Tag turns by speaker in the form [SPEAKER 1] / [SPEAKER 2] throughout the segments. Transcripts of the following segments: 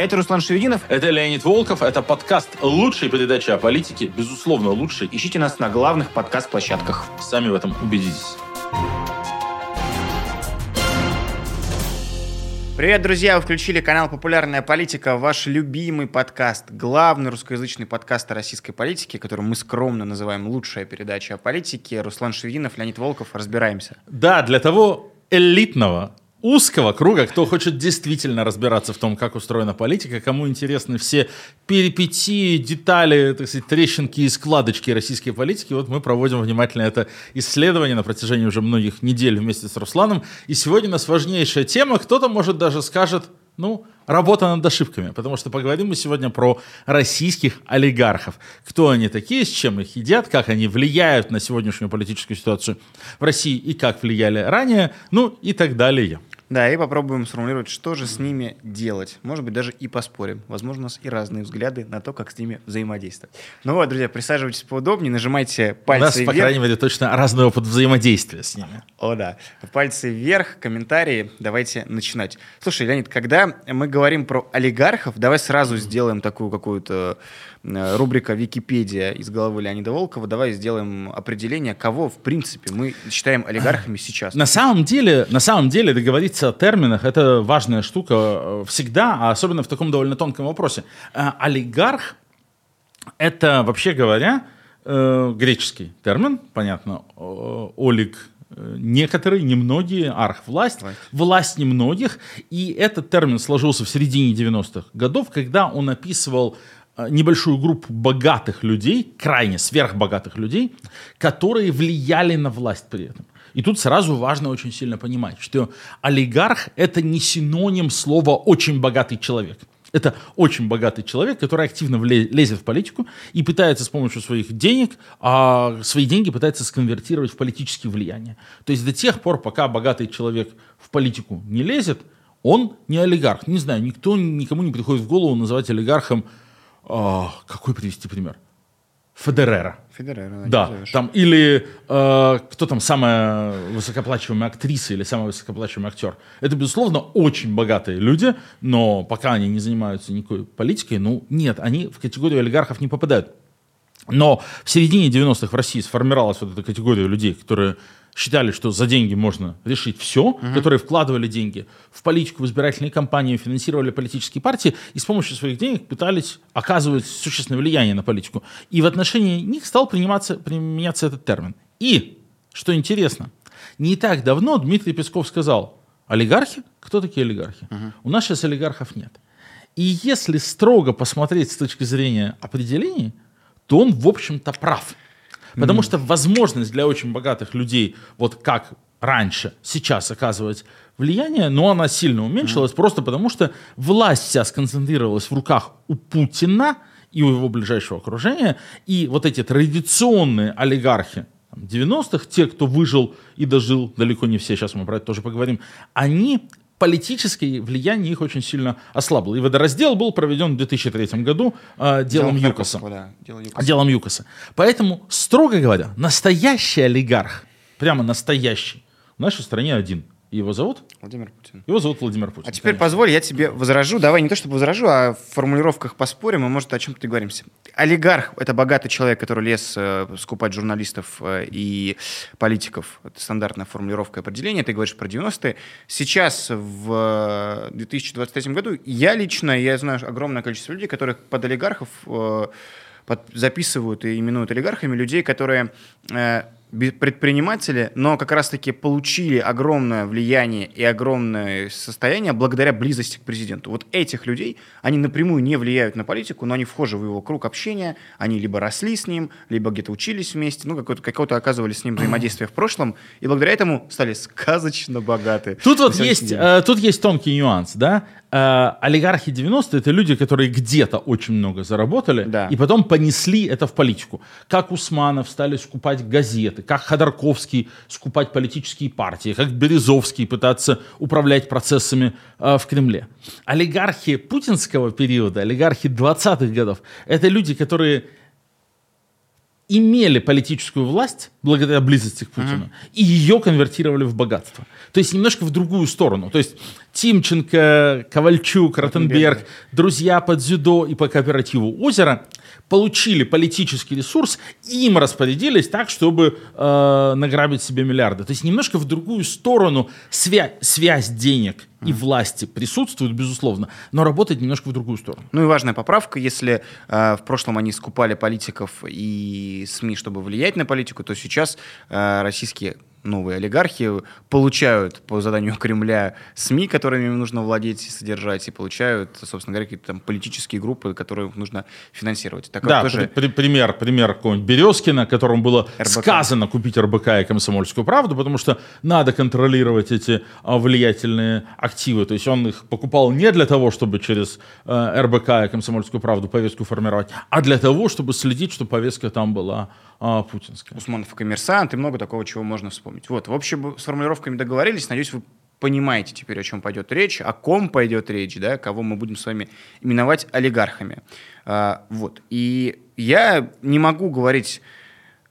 [SPEAKER 1] Это Руслан Шевединов.
[SPEAKER 2] Это Леонид Волков. Это подкаст лучшей передачи о политике. Безусловно, лучший.
[SPEAKER 1] Ищите нас на главных подкаст-площадках.
[SPEAKER 2] Сами в этом убедитесь.
[SPEAKER 1] Привет, друзья! Вы включили канал «Популярная политика», ваш любимый подкаст, главный русскоязычный подкаст о российской политике, который мы скромно называем «Лучшая передача о политике». Руслан Шевинов, Леонид Волков. Разбираемся.
[SPEAKER 2] Да, для того элитного, узкого круга, кто хочет действительно разбираться в том, как устроена политика, кому интересны все перипетии, детали, так сказать, трещинки и складочки российской политики. Вот мы проводим внимательно это исследование на протяжении уже многих недель вместе с Русланом. И сегодня у нас важнейшая тема. Кто-то, может, даже скажет, ну, работа над ошибками, потому что поговорим мы сегодня про российских олигархов. Кто они такие, с чем их едят, как они влияют на сегодняшнюю политическую ситуацию в России и как влияли ранее, ну и так далее.
[SPEAKER 1] Да, и попробуем сформулировать, что же с ними делать. Может быть, даже и поспорим. Возможно, у нас и разные взгляды на то, как с ними взаимодействовать. Ну вот, друзья, присаживайтесь поудобнее, нажимайте пальцы
[SPEAKER 2] У нас,
[SPEAKER 1] вверх.
[SPEAKER 2] по крайней мере, точно разный опыт взаимодействия с ними.
[SPEAKER 1] О, да. Пальцы вверх, комментарии. Давайте начинать. Слушай, Леонид, когда мы говорим про олигархов, давай сразу сделаем такую какую-то рубрика «Википедия» из головы Леонида Волкова. Давай сделаем определение, кого, в принципе, мы считаем олигархами сейчас.
[SPEAKER 2] На самом деле, на самом деле договориться о терминах – это важная штука э, всегда, а особенно в таком довольно тонком вопросе. Э, олигарх – это, вообще говоря, греческий термин, понятно, олиг некоторые, немногие, арх власть, власть, власть немногих. И этот термин сложился в середине 90-х годов, когда он описывал Э, небольшую группу богатых людей, крайне сверхбогатых людей, которые влияли на власть при этом. И тут сразу важно очень сильно понимать, что олигарх – это не синоним слова «очень богатый человек». Это очень богатый человек, который активно лезет в политику и пытается с помощью своих денег, а свои деньги пытается сконвертировать в политические влияния. То есть до тех пор, пока богатый человек в политику не лезет, он не олигарх. Не знаю, никто никому не приходит в голову называть олигархом а, какой привести пример? Федерера.
[SPEAKER 1] Федерера,
[SPEAKER 2] да. Назовешь. Там, или э, кто там самая высокоплачиваемая актриса или самый высокоплачиваемый актер. Это, безусловно, очень богатые люди, но пока они не занимаются никакой политикой, ну, нет, они в категорию олигархов не попадают. Но в середине 90-х в России сформировалась вот эта категория людей, которые считали, что за деньги можно решить все, угу. которые вкладывали деньги в политику, в избирательные кампании, финансировали политические партии и с помощью своих денег пытались оказывать существенное влияние на политику. И в отношении них стал приниматься, применяться этот термин. И, что интересно, не так давно Дмитрий Песков сказал, олигархи? Кто такие олигархи? Угу. У нас сейчас олигархов нет. И если строго посмотреть с точки зрения определений, то он, в общем-то, прав. Потому mm. что возможность для очень богатых людей, вот как раньше, сейчас оказывать влияние, но она сильно уменьшилась, mm. просто потому что власть вся сконцентрировалась в руках у Путина и у его ближайшего окружения, и вот эти традиционные олигархи 90-х, те, кто выжил и дожил, далеко не все, сейчас мы про это тоже поговорим, они политическое влияние их очень сильно ослабло. И водораздел был проведен в 2003 году э, делом, делом Юкоса. Да, дело Юкоса. Делом Юкоса. Поэтому, строго говоря, настоящий олигарх, прямо настоящий, в нашей стране один – его зовут?
[SPEAKER 1] Владимир Путин.
[SPEAKER 2] Его зовут Владимир Путин.
[SPEAKER 1] А теперь конечно. позволь, я тебе возражу. Давай не то чтобы возражу, а в формулировках поспорим, и, может, о чем-то договоримся. Олигарх – это богатый человек, который лез э, скупать журналистов э, и политиков. Это стандартная формулировка определения. Ты говоришь про 90-е. Сейчас, в 2023 году, я лично, я знаю огромное количество людей, которых под олигархов э, под, записывают и именуют олигархами людей, которые э, предприниматели, но как раз-таки получили огромное влияние и огромное состояние благодаря близости к президенту. Вот этих людей, они напрямую не влияют на политику, но они вхожи в его круг общения, они либо росли с ним, либо где-то учились вместе, ну, какое-то, какое-то оказывали с ним взаимодействие в прошлом, и благодаря этому стали сказочно богаты.
[SPEAKER 2] Тут вот есть, э, тут есть тонкий нюанс, да, э, олигархи 90 это люди, которые где-то очень много заработали, да. и потом понесли это в политику. Как Усманов стали скупать газеты, как Ходорковский скупать политические партии, как Березовский пытаться управлять процессами э, в Кремле. Олигархи путинского периода, олигархи 20-х годов, это люди, которые имели политическую власть благодаря близости к Путину, mm-hmm. и ее конвертировали в богатство. То есть немножко в другую сторону. То есть Тимченко, Ковальчук, Ротенберг, друзья по дзюдо и по кооперативу «Озеро» получили политический ресурс, им распорядились так, чтобы э, награбить себе миллиарды. То есть немножко в другую сторону свя- связь денег и власти присутствует, безусловно, но работает немножко в другую сторону.
[SPEAKER 1] Ну и важная поправка, если э, в прошлом они скупали политиков и СМИ, чтобы влиять на политику, то сейчас э, российские новые олигархи получают по заданию Кремля СМИ, которыми им нужно владеть и содержать, и получают, собственно говоря, какие-то там политические группы, которые нужно финансировать.
[SPEAKER 2] Так да, тоже... при, пример, пример какого-нибудь Березкина, которому было РБК. сказано купить РБК и Комсомольскую правду, потому что надо контролировать эти а, влиятельные активы. То есть он их покупал не для того, чтобы через э, РБК и Комсомольскую правду повестку формировать, а для того, чтобы следить, чтобы повестка там была а, путинская.
[SPEAKER 1] Усманов и коммерсант, и много такого, чего можно вспомнить. Вот, в общем, с формулировками договорились. Надеюсь, вы понимаете теперь, о чем пойдет речь, о ком пойдет речь, да, кого мы будем с вами именовать олигархами. А, вот. И я не могу говорить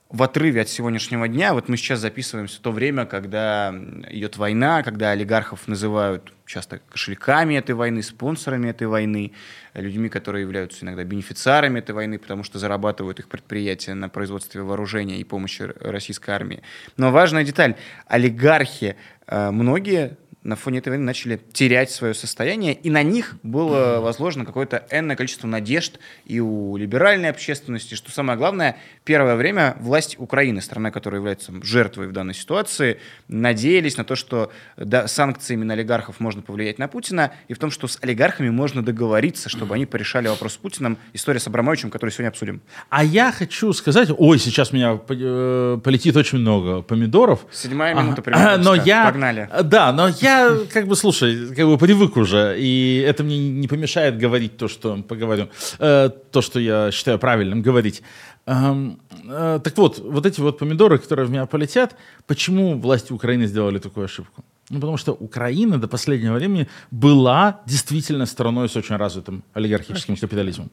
[SPEAKER 1] в отрыве от сегодняшнего дня. Вот мы сейчас записываемся в то время, когда идет война, когда олигархов называют часто кошельками этой войны, спонсорами этой войны, людьми, которые являются иногда бенефициарами этой войны, потому что зарабатывают их предприятия на производстве вооружения и помощи российской армии. Но важная деталь. Олигархи, э, многие на фоне этого начали терять свое состояние, и на них было возложено какое-то энное количество надежд и у либеральной общественности, что самое главное, первое время власть Украины, страна, которая является жертвой в данной ситуации, надеялись на то, что да, санкциями на олигархов можно повлиять на Путина, и в том, что с олигархами можно договориться, чтобы они порешали вопрос с Путиным. История с Абрамовичем, которую сегодня обсудим.
[SPEAKER 2] А я хочу сказать, ой, сейчас меня э, полетит очень много помидоров.
[SPEAKER 1] Седьмая минута примерно.
[SPEAKER 2] Но я, Погнали. Да, но я как бы, слушай, как бы привык уже, и это мне не помешает говорить то, что поговорю, э, то, что я считаю правильным говорить. Эм, э, так вот, вот эти вот помидоры, которые в меня полетят, почему власти Украины сделали такую ошибку? Ну, потому что Украина до последнего времени была действительно страной с очень развитым олигархическим капитализмом.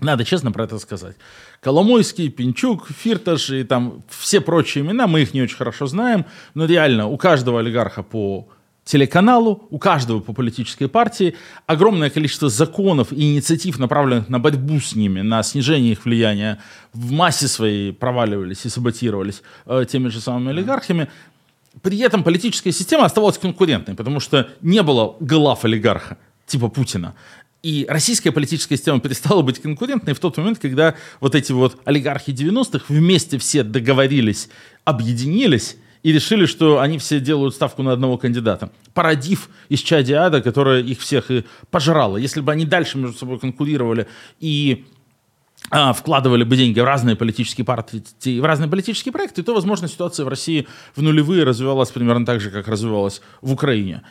[SPEAKER 2] Надо честно про это сказать. Коломойский, Пинчук, Фирташ и там все прочие имена, мы их не очень хорошо знаем, но реально у каждого олигарха по телеканалу, у каждого по политической партии огромное количество законов и инициатив, направленных на борьбу с ними, на снижение их влияния, в массе своей проваливались и саботировались э, теми же самыми олигархами. При этом политическая система оставалась конкурентной, потому что не было глав олигарха, типа Путина. И российская политическая система перестала быть конкурентной в тот момент, когда вот эти вот олигархи 90-х вместе все договорились, объединились и решили, что они все делают ставку на одного кандидата, породив из Чадиада, которая их всех и пожрала. Если бы они дальше между собой конкурировали и а, вкладывали бы деньги в разные политические партии, в разные политические проекты, то, возможно, ситуация в России в нулевые развивалась примерно так же, как развивалась в Украине.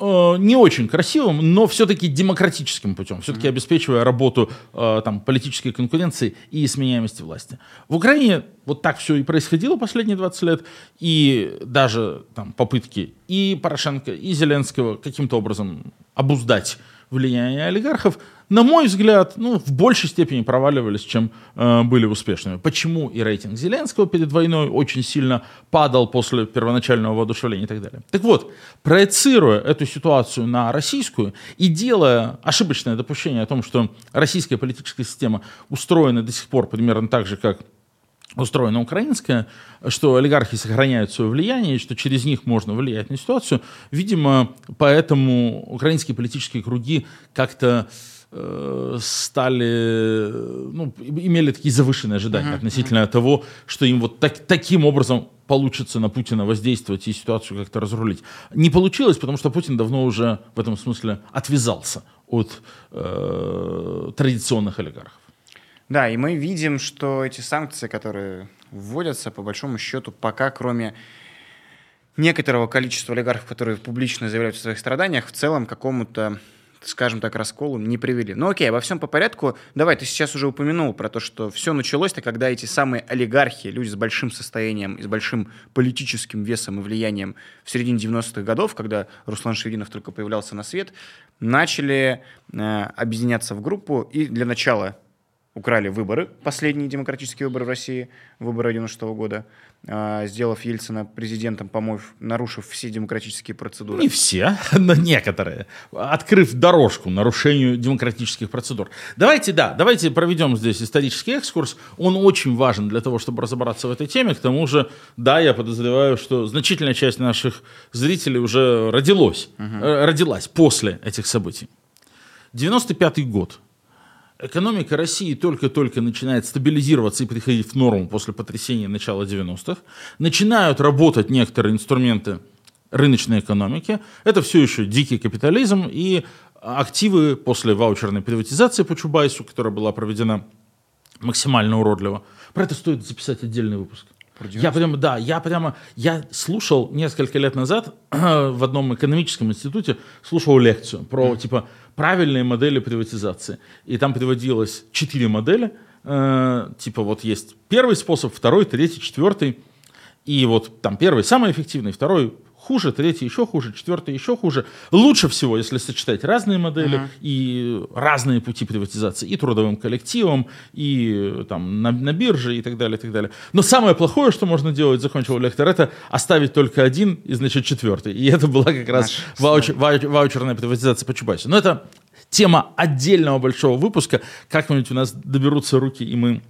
[SPEAKER 2] Э, не очень красивым, но все-таки демократическим путем, все-таки mm-hmm. обеспечивая работу э, там, политической конкуренции и сменяемости власти. В Украине вот так все и происходило последние 20 лет, и даже там, попытки и Порошенко, и Зеленского каким-то образом обуздать влияние олигархов – на мой взгляд, ну, в большей степени проваливались, чем э, были успешными. Почему и рейтинг Зеленского перед войной очень сильно падал после первоначального воодушевления и так далее. Так вот, проецируя эту ситуацию на российскую и делая ошибочное допущение о том, что российская политическая система устроена до сих пор примерно так же, как устроена украинская, что олигархи сохраняют свое влияние, что через них можно влиять на ситуацию. Видимо, поэтому украинские политические круги как-то Э, стали, ну, имели такие завышенные ожидания uh-huh, относительно uh-huh. того, что им вот так, таким образом получится на Путина воздействовать и ситуацию как-то разрулить. Не получилось, потому что Путин давно уже в этом смысле отвязался от э, традиционных олигархов.
[SPEAKER 1] Да, и мы видим, что эти санкции, которые вводятся, по большому счету, пока кроме некоторого количества олигархов, которые публично заявляют о своих страданиях, в целом какому-то скажем так, расколу не привели. Ну окей, обо всем по порядку. Давай, ты сейчас уже упомянул про то, что все началось-то, когда эти самые олигархи, люди с большим состоянием и с большим политическим весом и влиянием в середине 90-х годов, когда Руслан Шевинов только появлялся на свет, начали э, объединяться в группу и для начала украли выборы, последние демократические выборы в России, выборы 96 года, а, сделав Ельцина президентом, помоев, нарушив все демократические процедуры.
[SPEAKER 2] Не все, но некоторые. Открыв дорожку нарушению демократических процедур. Давайте, да, давайте проведем здесь исторический экскурс. Он очень важен для того, чтобы разобраться в этой теме. К тому же, да, я подозреваю, что значительная часть наших зрителей уже родилась, угу. родилась после этих событий. 95 год экономика России только-только начинает стабилизироваться и приходить в норму после потрясения начала 90-х. Начинают работать некоторые инструменты рыночной экономики. Это все еще дикий капитализм и активы после ваучерной приватизации по Чубайсу, которая была проведена максимально уродливо. Про это стоит записать отдельный выпуск. Я прямо, да, я прямо, я слушал несколько лет назад в одном экономическом институте, слушал лекцию про, mm. типа, правильные модели приватизации. И там приводилось четыре модели. Э, типа вот есть первый способ, второй, третий, четвертый. И вот там первый самый эффективный, второй хуже, третий еще хуже, четвертый еще хуже. Лучше всего, если сочетать разные модели uh-huh. и разные пути приватизации, и трудовым коллективом, и там на, на бирже, и так далее, и так далее. Но самое плохое, что можно делать, закончил лектор, это оставить только один и, значит, четвертый. И это была как раз ваучер, ваучер, ваучерная приватизация по Чубайсу. Но это тема отдельного большого выпуска. Как-нибудь у нас доберутся руки, и мы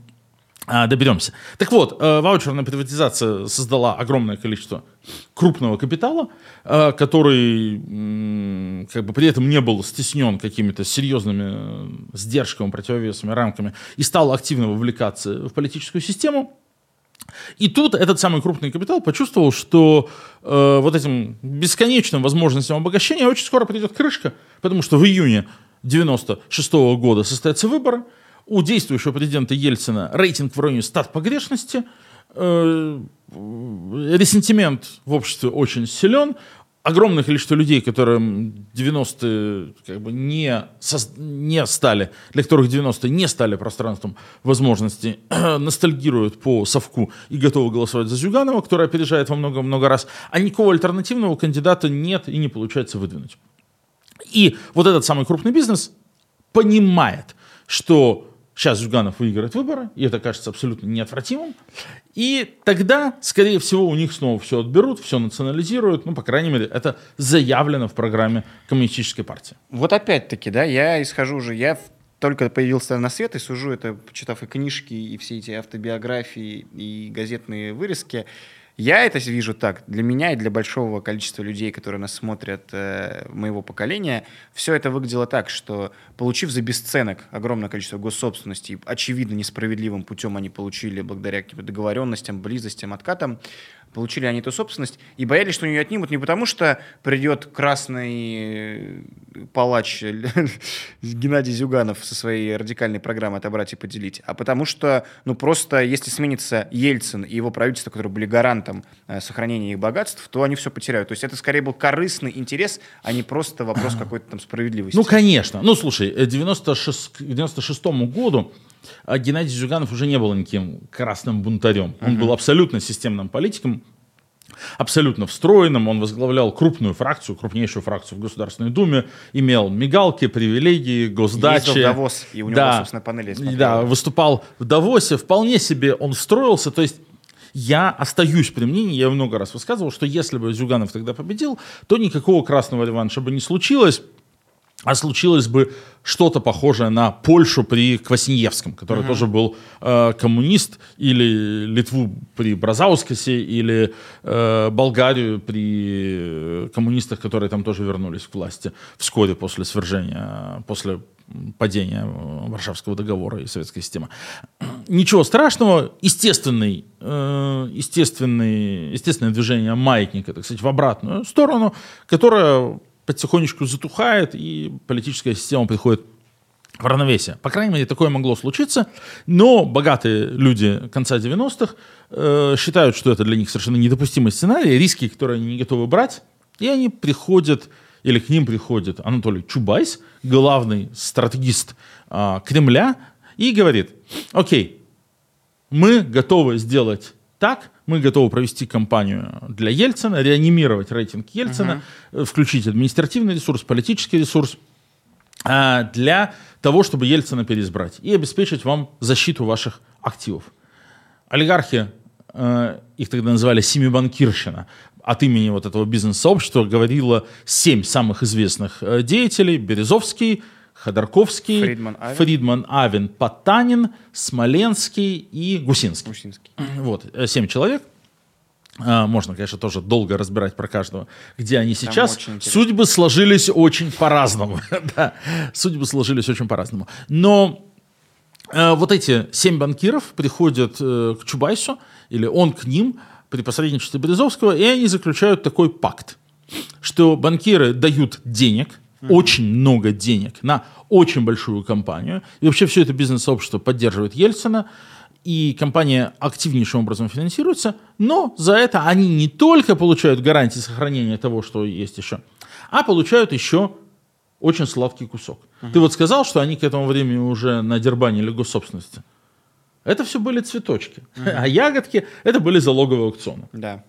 [SPEAKER 2] доберемся. Так вот, э, ваучерная приватизация создала огромное количество крупного капитала, э, который как бы при этом не был стеснен какими-то серьезными э, сдержками, противовесами, рамками и стал активно вовлекаться в политическую систему. И тут этот самый крупный капитал почувствовал, что э, вот этим бесконечным возможностям обогащения очень скоро придет крышка, потому что в июне 96 -го года состоятся выборы – у действующего президента Ельцина рейтинг в районе стат погрешности, э, ресентимент в обществе очень силен, огромное количество людей, которые 90-е как бы не, не стали, для которых 90-е не стали пространством возможностей, ностальгируют по совку и готовы голосовать за Зюганова, который опережает во много-много раз, а никакого альтернативного кандидата нет и не получается выдвинуть. И вот этот самый крупный бизнес понимает, что Сейчас Зюганов выиграет выборы, и это кажется абсолютно неотвратимым. И тогда, скорее всего, у них снова все отберут, все национализируют. Ну, по крайней мере, это заявлено в программе Коммунистической партии.
[SPEAKER 1] Вот опять-таки, да, я исхожу уже, я только появился на свет и сужу это, почитав и книжки, и все эти автобиографии, и газетные вырезки. Я это вижу так. Для меня и для большого количества людей, которые нас смотрят, э, моего поколения, все это выглядело так, что получив за бесценок огромное количество госсобственности, очевидно несправедливым путем они получили благодаря каким-то договоренностям, близостям, откатам, получили они эту собственность и боялись, что у нее отнимут не потому, что придет красный э, палач Геннадий Зюганов со своей радикальной программой отобрать и поделить, а потому что, ну, просто если сменится Ельцин и его правительство, которые были гарантом э, сохранения их богатств, то они все потеряют. То есть это скорее был корыстный интерес, а не просто вопрос какой-то там справедливости.
[SPEAKER 2] Ну, конечно. Ну, слушай, 96, к 96 году а Геннадий Зюганов уже не был никаким красным бунтарем. Он uh-huh. был абсолютно системным политиком, абсолютно встроенным. Он возглавлял крупную фракцию, крупнейшую фракцию в Государственной Думе, имел мигалки, привилегии, госдачи. Ездил
[SPEAKER 1] в Давос, и у него, да, собственно, панели
[SPEAKER 2] Да, выступал в Давосе. Вполне себе он встроился. То есть я остаюсь при мнении, я много раз высказывал, что если бы Зюганов тогда победил, то никакого красного реванша бы не случилось а случилось бы что-то похожее на Польшу при Квасиньевском, который uh-huh. тоже был э, коммунист, или Литву при Бразаускасе, или э, Болгарию при коммунистах, которые там тоже вернулись к власти вскоре после свержения, после падения Варшавского договора и советской системы. Ничего страшного, естественный, э, естественный, естественное движение маятника, так сказать, в обратную сторону, которое потихонечку затухает, и политическая система приходит в равновесие. По крайней мере, такое могло случиться, но богатые люди конца 90-х э, считают, что это для них совершенно недопустимый сценарий, риски, которые они не готовы брать, и они приходят, или к ним приходит Анатолий Чубайс, главный стратегист э, Кремля, и говорит, окей, мы готовы сделать так, мы готовы провести кампанию для Ельцина, реанимировать рейтинг Ельцина, uh-huh. включить административный ресурс, политический ресурс. а, для того, чтобы Ельцина переизбрать и обеспечить вам защиту ваших активов. Олигархи, э, их тогда называли семибанкирщина, от имени вот этого бизнес-сообщества говорило семь самых известных э, деятелей. Березовский, Ходорковский,
[SPEAKER 1] Фридман Авен.
[SPEAKER 2] Фридман Авен, Потанин, Смоленский и Гусинский.
[SPEAKER 1] Гусинский.
[SPEAKER 2] Вот, э, семь человек. А, Можно, конечно, тоже долго разбирать про каждого, где они сейчас.
[SPEAKER 1] очень интересно.
[SPEAKER 2] Судьбы сложились очень по-разному. Да, судьбы сложились очень по-разному. Но э, вот эти семь банкиров приходят э, к Чубайсу, или он к ним при посредничестве Березовского, и они заключают такой пакт, что банкиры дают денег, очень много денег на очень большую компанию, и вообще все это бизнес-сообщество поддерживает Ельцина, и компания активнейшим образом финансируется, но за это они не только получают гарантии сохранения того, что есть еще, а получают еще очень сладкий кусок. Ты вот сказал, что они к этому времени уже надербанили госсобственности. Это все были цветочки. А ягодки — это были залоговые аукционы.
[SPEAKER 1] Да.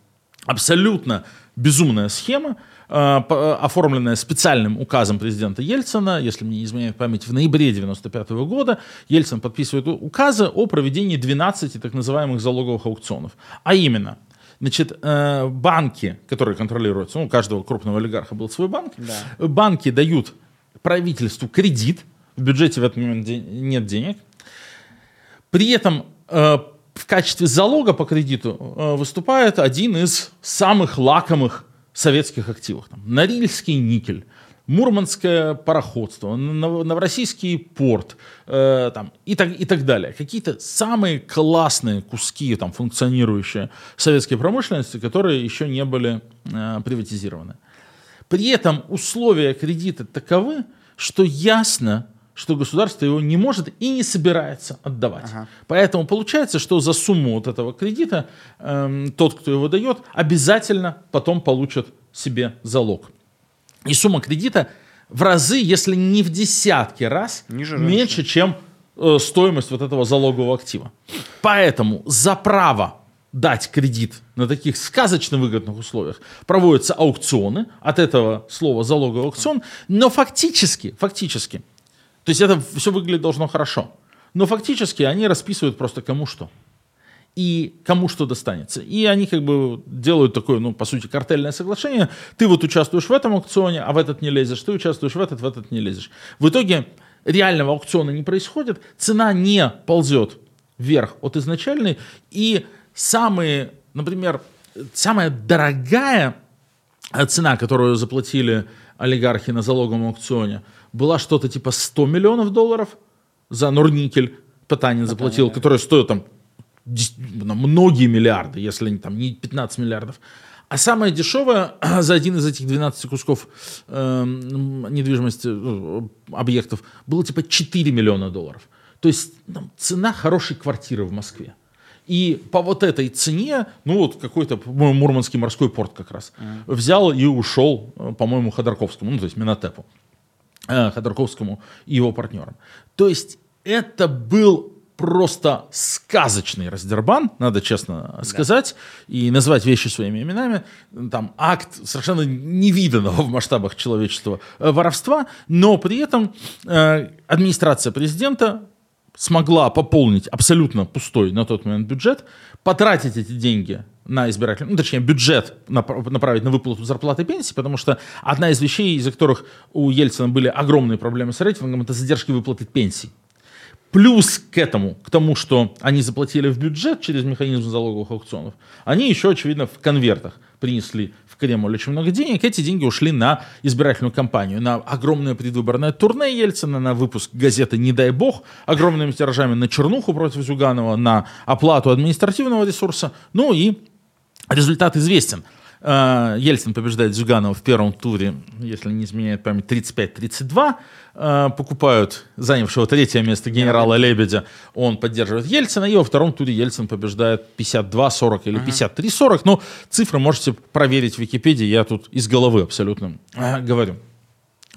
[SPEAKER 2] Абсолютно безумная схема, э, оформленная специальным указом президента Ельцина, если мне не изменяет память, в ноябре 95 года Ельцин подписывает указы о проведении 12 так называемых залоговых аукционов. А именно, значит, э, банки, которые контролируются, ну, у каждого крупного олигарха был свой банк,
[SPEAKER 1] Да.
[SPEAKER 2] банки дают правительству кредит, в бюджете в этот момент нет денег, при этом э, в качестве залога по кредиту э, выступает один из самых лакомых советских активов. Там, Норильский никель, Мурманское пароходство, Нов- Новороссийский порт э, там, и, так, и так далее. Какие-то самые классные куски там, функционирующие советской промышленности, которые еще не были э, приватизированы. При этом условия кредита таковы, что ясно, что государство его не может и не собирается отдавать.
[SPEAKER 1] Ага.
[SPEAKER 2] Поэтому получается, что за сумму вот этого кредита эм, тот, кто его дает, обязательно потом получит себе залог. И сумма кредита в разы, если не в десятки раз,
[SPEAKER 1] Ниже
[SPEAKER 2] меньше, чем э, стоимость вот этого залогового актива. Поэтому за право дать кредит на таких сказочно выгодных условиях проводятся аукционы, от этого слова залоговый аукцион, но фактически, фактически, то есть это все выглядит должно хорошо, но фактически они расписывают просто кому что и кому что достанется. И они как бы делают такое, ну, по сути, картельное соглашение. Ты вот участвуешь в этом аукционе, а в этот не лезешь. Ты участвуешь в этот, в этот не лезешь. В итоге реального аукциона не происходит, цена не ползет вверх от изначальной, и самые, например, самая дорогая цена, которую заплатили олигархи на залоговом аукционе, была что-то типа 100 миллионов долларов за Норникель. Потанин заплатил,
[SPEAKER 1] да.
[SPEAKER 2] который стоит там ну, многие миллиарды, если не, там, не 15 миллиардов. А самое дешевое за один из этих 12 кусков эм, недвижимости, ну, объектов, было типа 4 миллиона долларов. То есть там, цена хорошей квартиры в Москве. И по вот этой цене, ну вот какой-то, по-моему, Мурманский морской порт как раз, взял и ушел, э, по-моему, Ходорковскому, ну то есть Минотепу, э, Ходорковскому и его партнерам. То есть это был просто сказочный раздербан, надо честно сказать, и назвать вещи своими именами. Там акт совершенно невиданного в масштабах человечества э, воровства, но при этом э, администрация президента смогла пополнить абсолютно пустой на тот момент бюджет, потратить эти деньги на избирательный, ну, точнее, бюджет нап- направить на выплату зарплаты и пенсии, потому что одна из вещей, из-за которых у Ельцина были огромные проблемы с рейтингом, это задержки выплаты пенсий. Плюс к этому, к тому, что они заплатили в бюджет через механизм залоговых аукционов, они еще, очевидно, в конвертах принесли Кремль очень много денег. Эти деньги ушли на избирательную кампанию, на огромное предвыборное турне Ельцина, на выпуск газеты «Не дай бог», огромными тиражами на чернуху против Зюганова, на оплату административного ресурса. Ну и результат известен. Э, Ельцин побеждает Зюганова в первом туре, если не изменяет память, 35-32. Э, Покупают занявшего третье место генерала Лебедя. Он поддерживает Ельцина. И во втором туре Ельцин побеждает 52-40 или 53-40. Ну, цифры можете проверить в Википедии. Я тут из головы абсолютно э, говорю.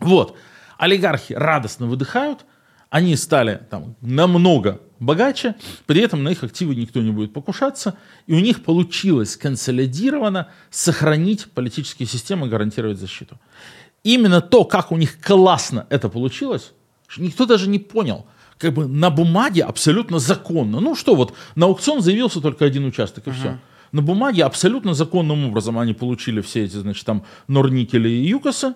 [SPEAKER 2] Вот. Олигархи радостно выдыхают. Они стали там намного богаче, при этом на их активы никто не будет покушаться, и у них получилось консолидированно сохранить политические системы, гарантировать защиту. Именно то, как у них классно это получилось, никто даже не понял. Как бы на бумаге абсолютно законно. Ну что вот, на аукцион заявился только один участок, и uh-huh. все. На бумаге абсолютно законным образом они получили все эти, значит, там, Норникели и Юкосы.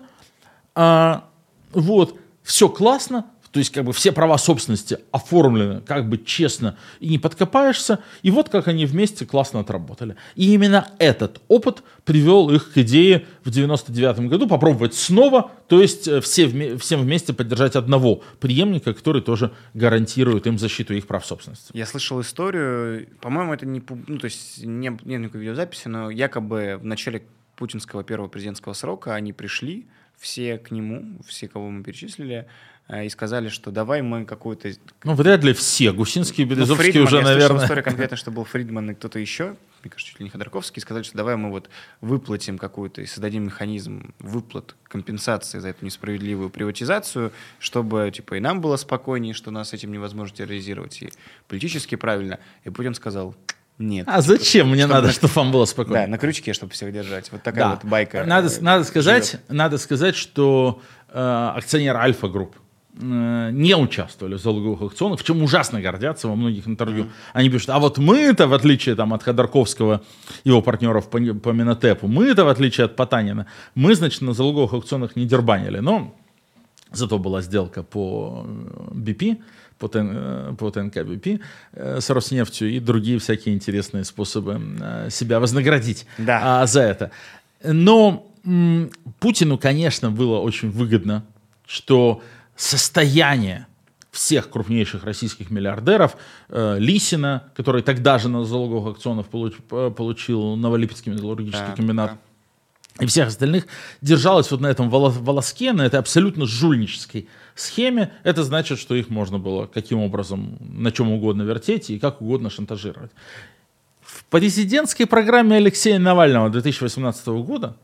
[SPEAKER 2] А, вот, все классно, то есть как бы все права собственности оформлены как бы честно и не подкопаешься. И вот как они вместе классно отработали. И именно этот опыт привел их к идее в 99 году попробовать снова, то есть э, все, всем вместе поддержать одного преемника, который тоже гарантирует им защиту их прав собственности.
[SPEAKER 1] Я слышал историю, по-моему, это не, ну, то есть не, нет никакой видеозаписи, но якобы в начале путинского первого президентского срока они пришли все к нему, все, кого мы перечислили, и сказали, что давай мы какую-то...
[SPEAKER 2] Ну, вряд ли все. Гусинский и Березовский ну, уже,
[SPEAKER 1] я
[SPEAKER 2] наверное...
[SPEAKER 1] история конкретно, что был Фридман и кто-то еще, мне кажется, чуть ли не Ходорковский, сказали, что давай мы вот выплатим какую-то и создадим механизм выплат, компенсации за эту несправедливую приватизацию, чтобы типа и нам было спокойнее, что нас этим невозможно терроризировать, и политически правильно. И Путин сказал, нет.
[SPEAKER 2] А зачем мне чтобы надо, на... чтобы вам было спокойно?
[SPEAKER 1] Да, на крючке, чтобы всех держать. Вот такая да. вот байка.
[SPEAKER 2] Надо, э, надо, сказать, надо сказать, что э, акционер Альфа Групп, Э, не участвовали в залоговых аукционах, в чем ужасно гордятся во многих интервью. Mm-hmm. Они пишут, а вот мы-то, в отличие там, от Ходорковского, его партнеров по, по Менатепу, мы-то, в отличие от Потанина, мы, значит, на залоговых аукционах не дербанили. Но зато была сделка по BP, э, по, ТН, э, по ТНК BP с Роснефтью и другие всякие интересные способы себя вознаградить да. за это. Но Путину, конечно, было очень выгодно, что состояние всех крупнейших российских миллиардеров, э, Лисина, который тогда же на залоговых акционах получ, получил Новолипецкий металлургический да, комбинат, да. и всех остальных, держалось вот на этом волоске, на этой абсолютно жульнической схеме. Это значит, что их можно было каким образом, на чем угодно вертеть и как угодно шантажировать. В президентской программе Алексея Навального 2018 года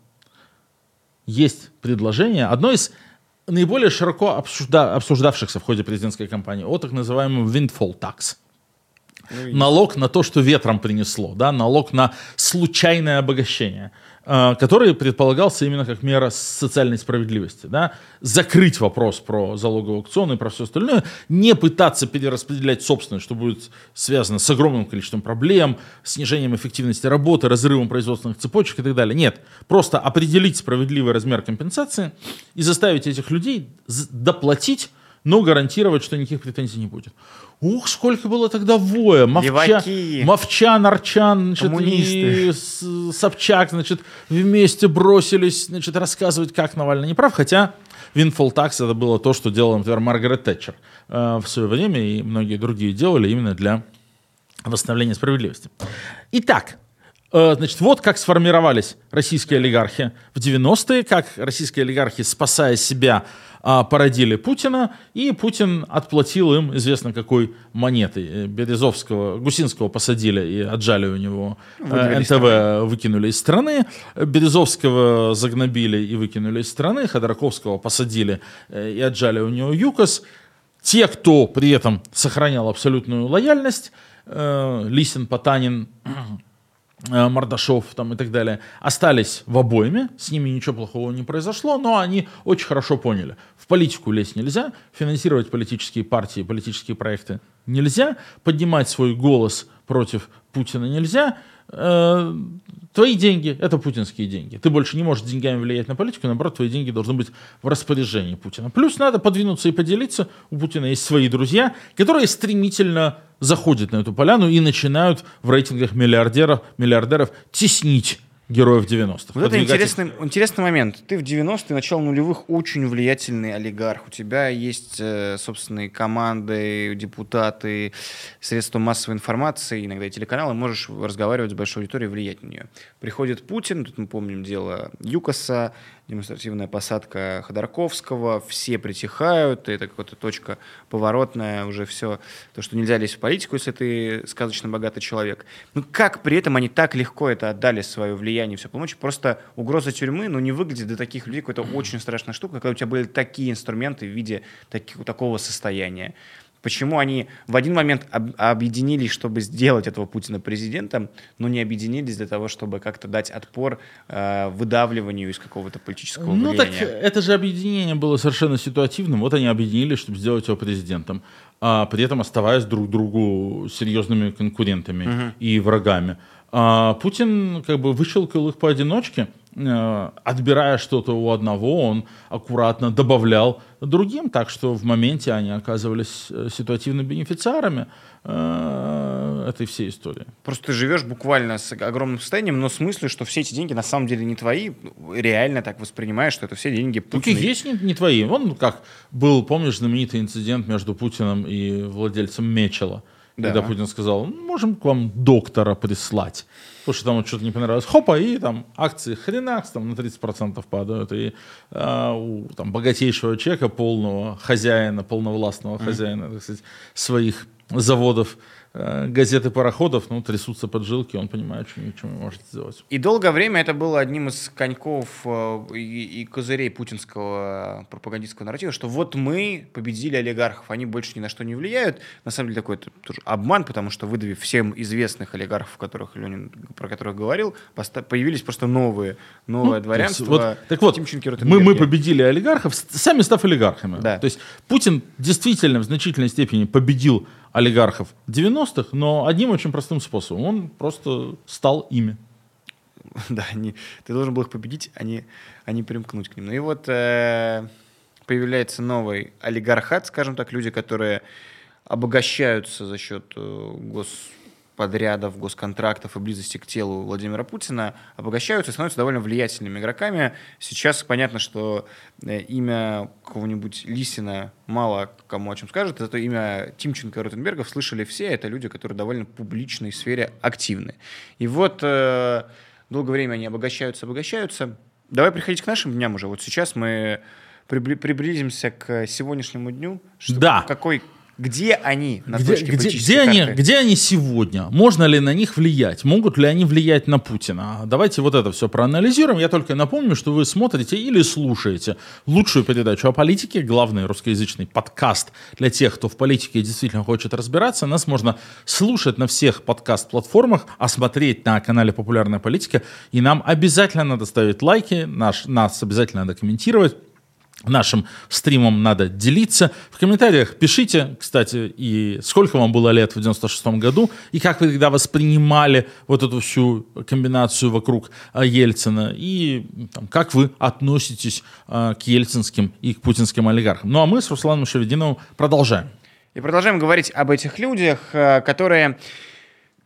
[SPEAKER 2] есть предложение, одно из наиболее широко обсужда, обсуждавшихся в ходе президентской кампании о так называемом windfall tax. Ну, налог на то, что ветром принесло, да, налог на случайное обогащение. Э, который предполагался именно как мера социальной справедливости. Да? Закрыть вопрос про залоговый аукцион и про все остальное, не пытаться перераспределять собственность, что будет связано с огромным количеством проблем, снижением эффективности работы, разрывом производственных цепочек и так далее. Нет, просто определить справедливый размер компенсации и заставить этих людей доплатить но гарантировать, что никаких претензий не будет. Ух, сколько было тогда воя. Мовча, Мовчан, Арчан, значит, и Собчак, значит, вместе бросились, значит, рассказывать, как Навальный не прав, хотя windfall tax это было то, что делала, например, Маргарет Тэтчер э, в свое время, и многие другие делали именно для восстановления справедливости. Итак, Значит, вот как сформировались российские олигархи в 90-е, как российские олигархи, спасая себя а, породили Путина, и Путин отплатил им известно какой монетой. Э, Березовского, Гусинского посадили и отжали у него э, Выгнали НТВ, выкинули из страны. Березовского загнобили и выкинули из страны. Ходорковского посадили э, и отжали у него ЮКОС. Те, кто при этом сохранял абсолютную лояльность, Лисин, Потанин, Э, Мордашов там и так далее, остались в обойме, с ними ничего плохого не произошло, но они очень хорошо поняли, в политику лезть нельзя, финансировать политические партии, политические проекты нельзя, поднимать свой голос против Путина нельзя, э, твои деньги – это путинские деньги. Ты больше не можешь деньгами влиять на политику, наоборот, твои деньги должны быть в распоряжении Путина. Плюс надо подвинуться и поделиться. У Путина есть свои друзья, которые стремительно заходят на эту поляну и начинают в рейтингах миллиардеров, миллиардеров теснить героев 90-х.
[SPEAKER 1] Вот это интересный, интересный момент. Ты в 90-е, начало нулевых очень влиятельный олигарх. У тебя есть э, собственные команды, депутаты, средства массовой информации, иногда и телеканалы. Можешь разговаривать с большой аудиторией, влиять на нее. Приходит Путин, тут мы помним дело Юкоса, демонстративная посадка Ходорковского, все притихают, это какая-то точка поворотная, уже все, то, что нельзя лезть в политику, если ты сказочно богатый человек. Ну как при этом они так легко это отдали, свое влияние, все помочь? Просто угроза тюрьмы, ну не выглядит для таких людей какой-то очень страшная штука, когда у тебя были такие инструменты в виде таких, такого состояния. Почему они в один момент об- объединились, чтобы сделать этого Путина президентом, но не объединились для того, чтобы как-то дать отпор э, выдавливанию из какого-то политического
[SPEAKER 2] Ну так
[SPEAKER 1] влияния?
[SPEAKER 2] это же объединение было совершенно ситуативным. Вот они объединились, чтобы сделать его президентом, а при этом оставаясь друг другу серьезными конкурентами и врагами. А Путин как бы выщелкал их поодиночке, отбирая что-то у одного, он аккуратно добавлял другим, так что в моменте они оказывались э, ситуативными бенефициарами э, этой всей истории.
[SPEAKER 1] Просто ты живешь буквально с огромным состоянием, но в смысле, что все эти деньги на самом деле не твои, реально так воспринимаешь, что это все деньги Путина.
[SPEAKER 2] и есть не, не твои. Вон как был, помнишь, знаменитый инцидент между Путиным и владельцем Мечела.
[SPEAKER 1] Да.
[SPEAKER 2] Когда Путин сказал, «Ну, можем к вам доктора прислать. Потому что там вот что-то не понравилось. Хопа, и там акции хренакс там на 30% падают. И а, у там, богатейшего человека, полного хозяина, полновластного хозяина, так сказать, своих заводов, э, газет и пароходов, ну, трясутся поджилки, он понимает, что ничего не может сделать.
[SPEAKER 1] И долгое время это было одним из коньков э, и, и козырей путинского пропагандистского нарратива, что вот мы победили олигархов, они больше ни на что не влияют. На самом деле такой это тоже обман, потому что выдавив всем известных олигархов, которых Ленин, про которых говорил, появились просто новые, новое
[SPEAKER 2] Ну,
[SPEAKER 1] дворянство.
[SPEAKER 2] вот, так вот, мы, мы победили олигархов, сами став олигархами.
[SPEAKER 1] Да.
[SPEAKER 2] То есть Путин действительно в значительной степени победил олигархов 90-х, но одним очень простым способом. Он просто стал ими.
[SPEAKER 1] Да, не, ты должен был их победить, а не, а не примкнуть к ним. Ну и вот э, появляется новый олигархат, скажем так, люди, которые обогащаются за счет э, господрядов, госконтрактов и близости к телу Владимира Путина, обогащаются и становятся довольно влиятельными игроками. Сейчас понятно, что э, имя кого-нибудь Лисина мало кому о чем скажет, зато имя Тимченко и Ротенбергов слышали все. Это люди, которые довольно в публичной сфере активны. И вот э, долгое время они обогащаются, обогащаются. Давай приходить к нашим дням уже. Вот сейчас мы прибли- приблизимся к сегодняшнему дню. Что-
[SPEAKER 2] Да.
[SPEAKER 1] Какой, где они на
[SPEAKER 2] Где,
[SPEAKER 1] точке
[SPEAKER 2] где- где они,
[SPEAKER 1] карты?
[SPEAKER 2] где они сегодня? Можно ли на них влиять? Могут ли они влиять на Путина? Давайте вот это все проанализируем. Я только напомню, что вы смотрите или слушаете лучшую передачу о политике, главный русскоязычный подкаст для тех, кто в политике действительно хочет разбираться. Нас можно слушать на всех подкаст-платформах, а смотреть на канале «Популярная политика». И нам обязательно надо ставить лайки, наш, нас обязательно надо комментировать. Нашим стримом надо делиться. В комментариях пишите, кстати, и сколько вам было лет в 96 году, и как вы тогда воспринимали вот эту всю комбинацию вокруг а, Ельцина, и там, как вы относитесь а, к ельцинским и к путинским олигархам. Ну а мы с Русланом Шевединовым продолжаем.
[SPEAKER 1] И продолжаем говорить об этих людях, э, которые э,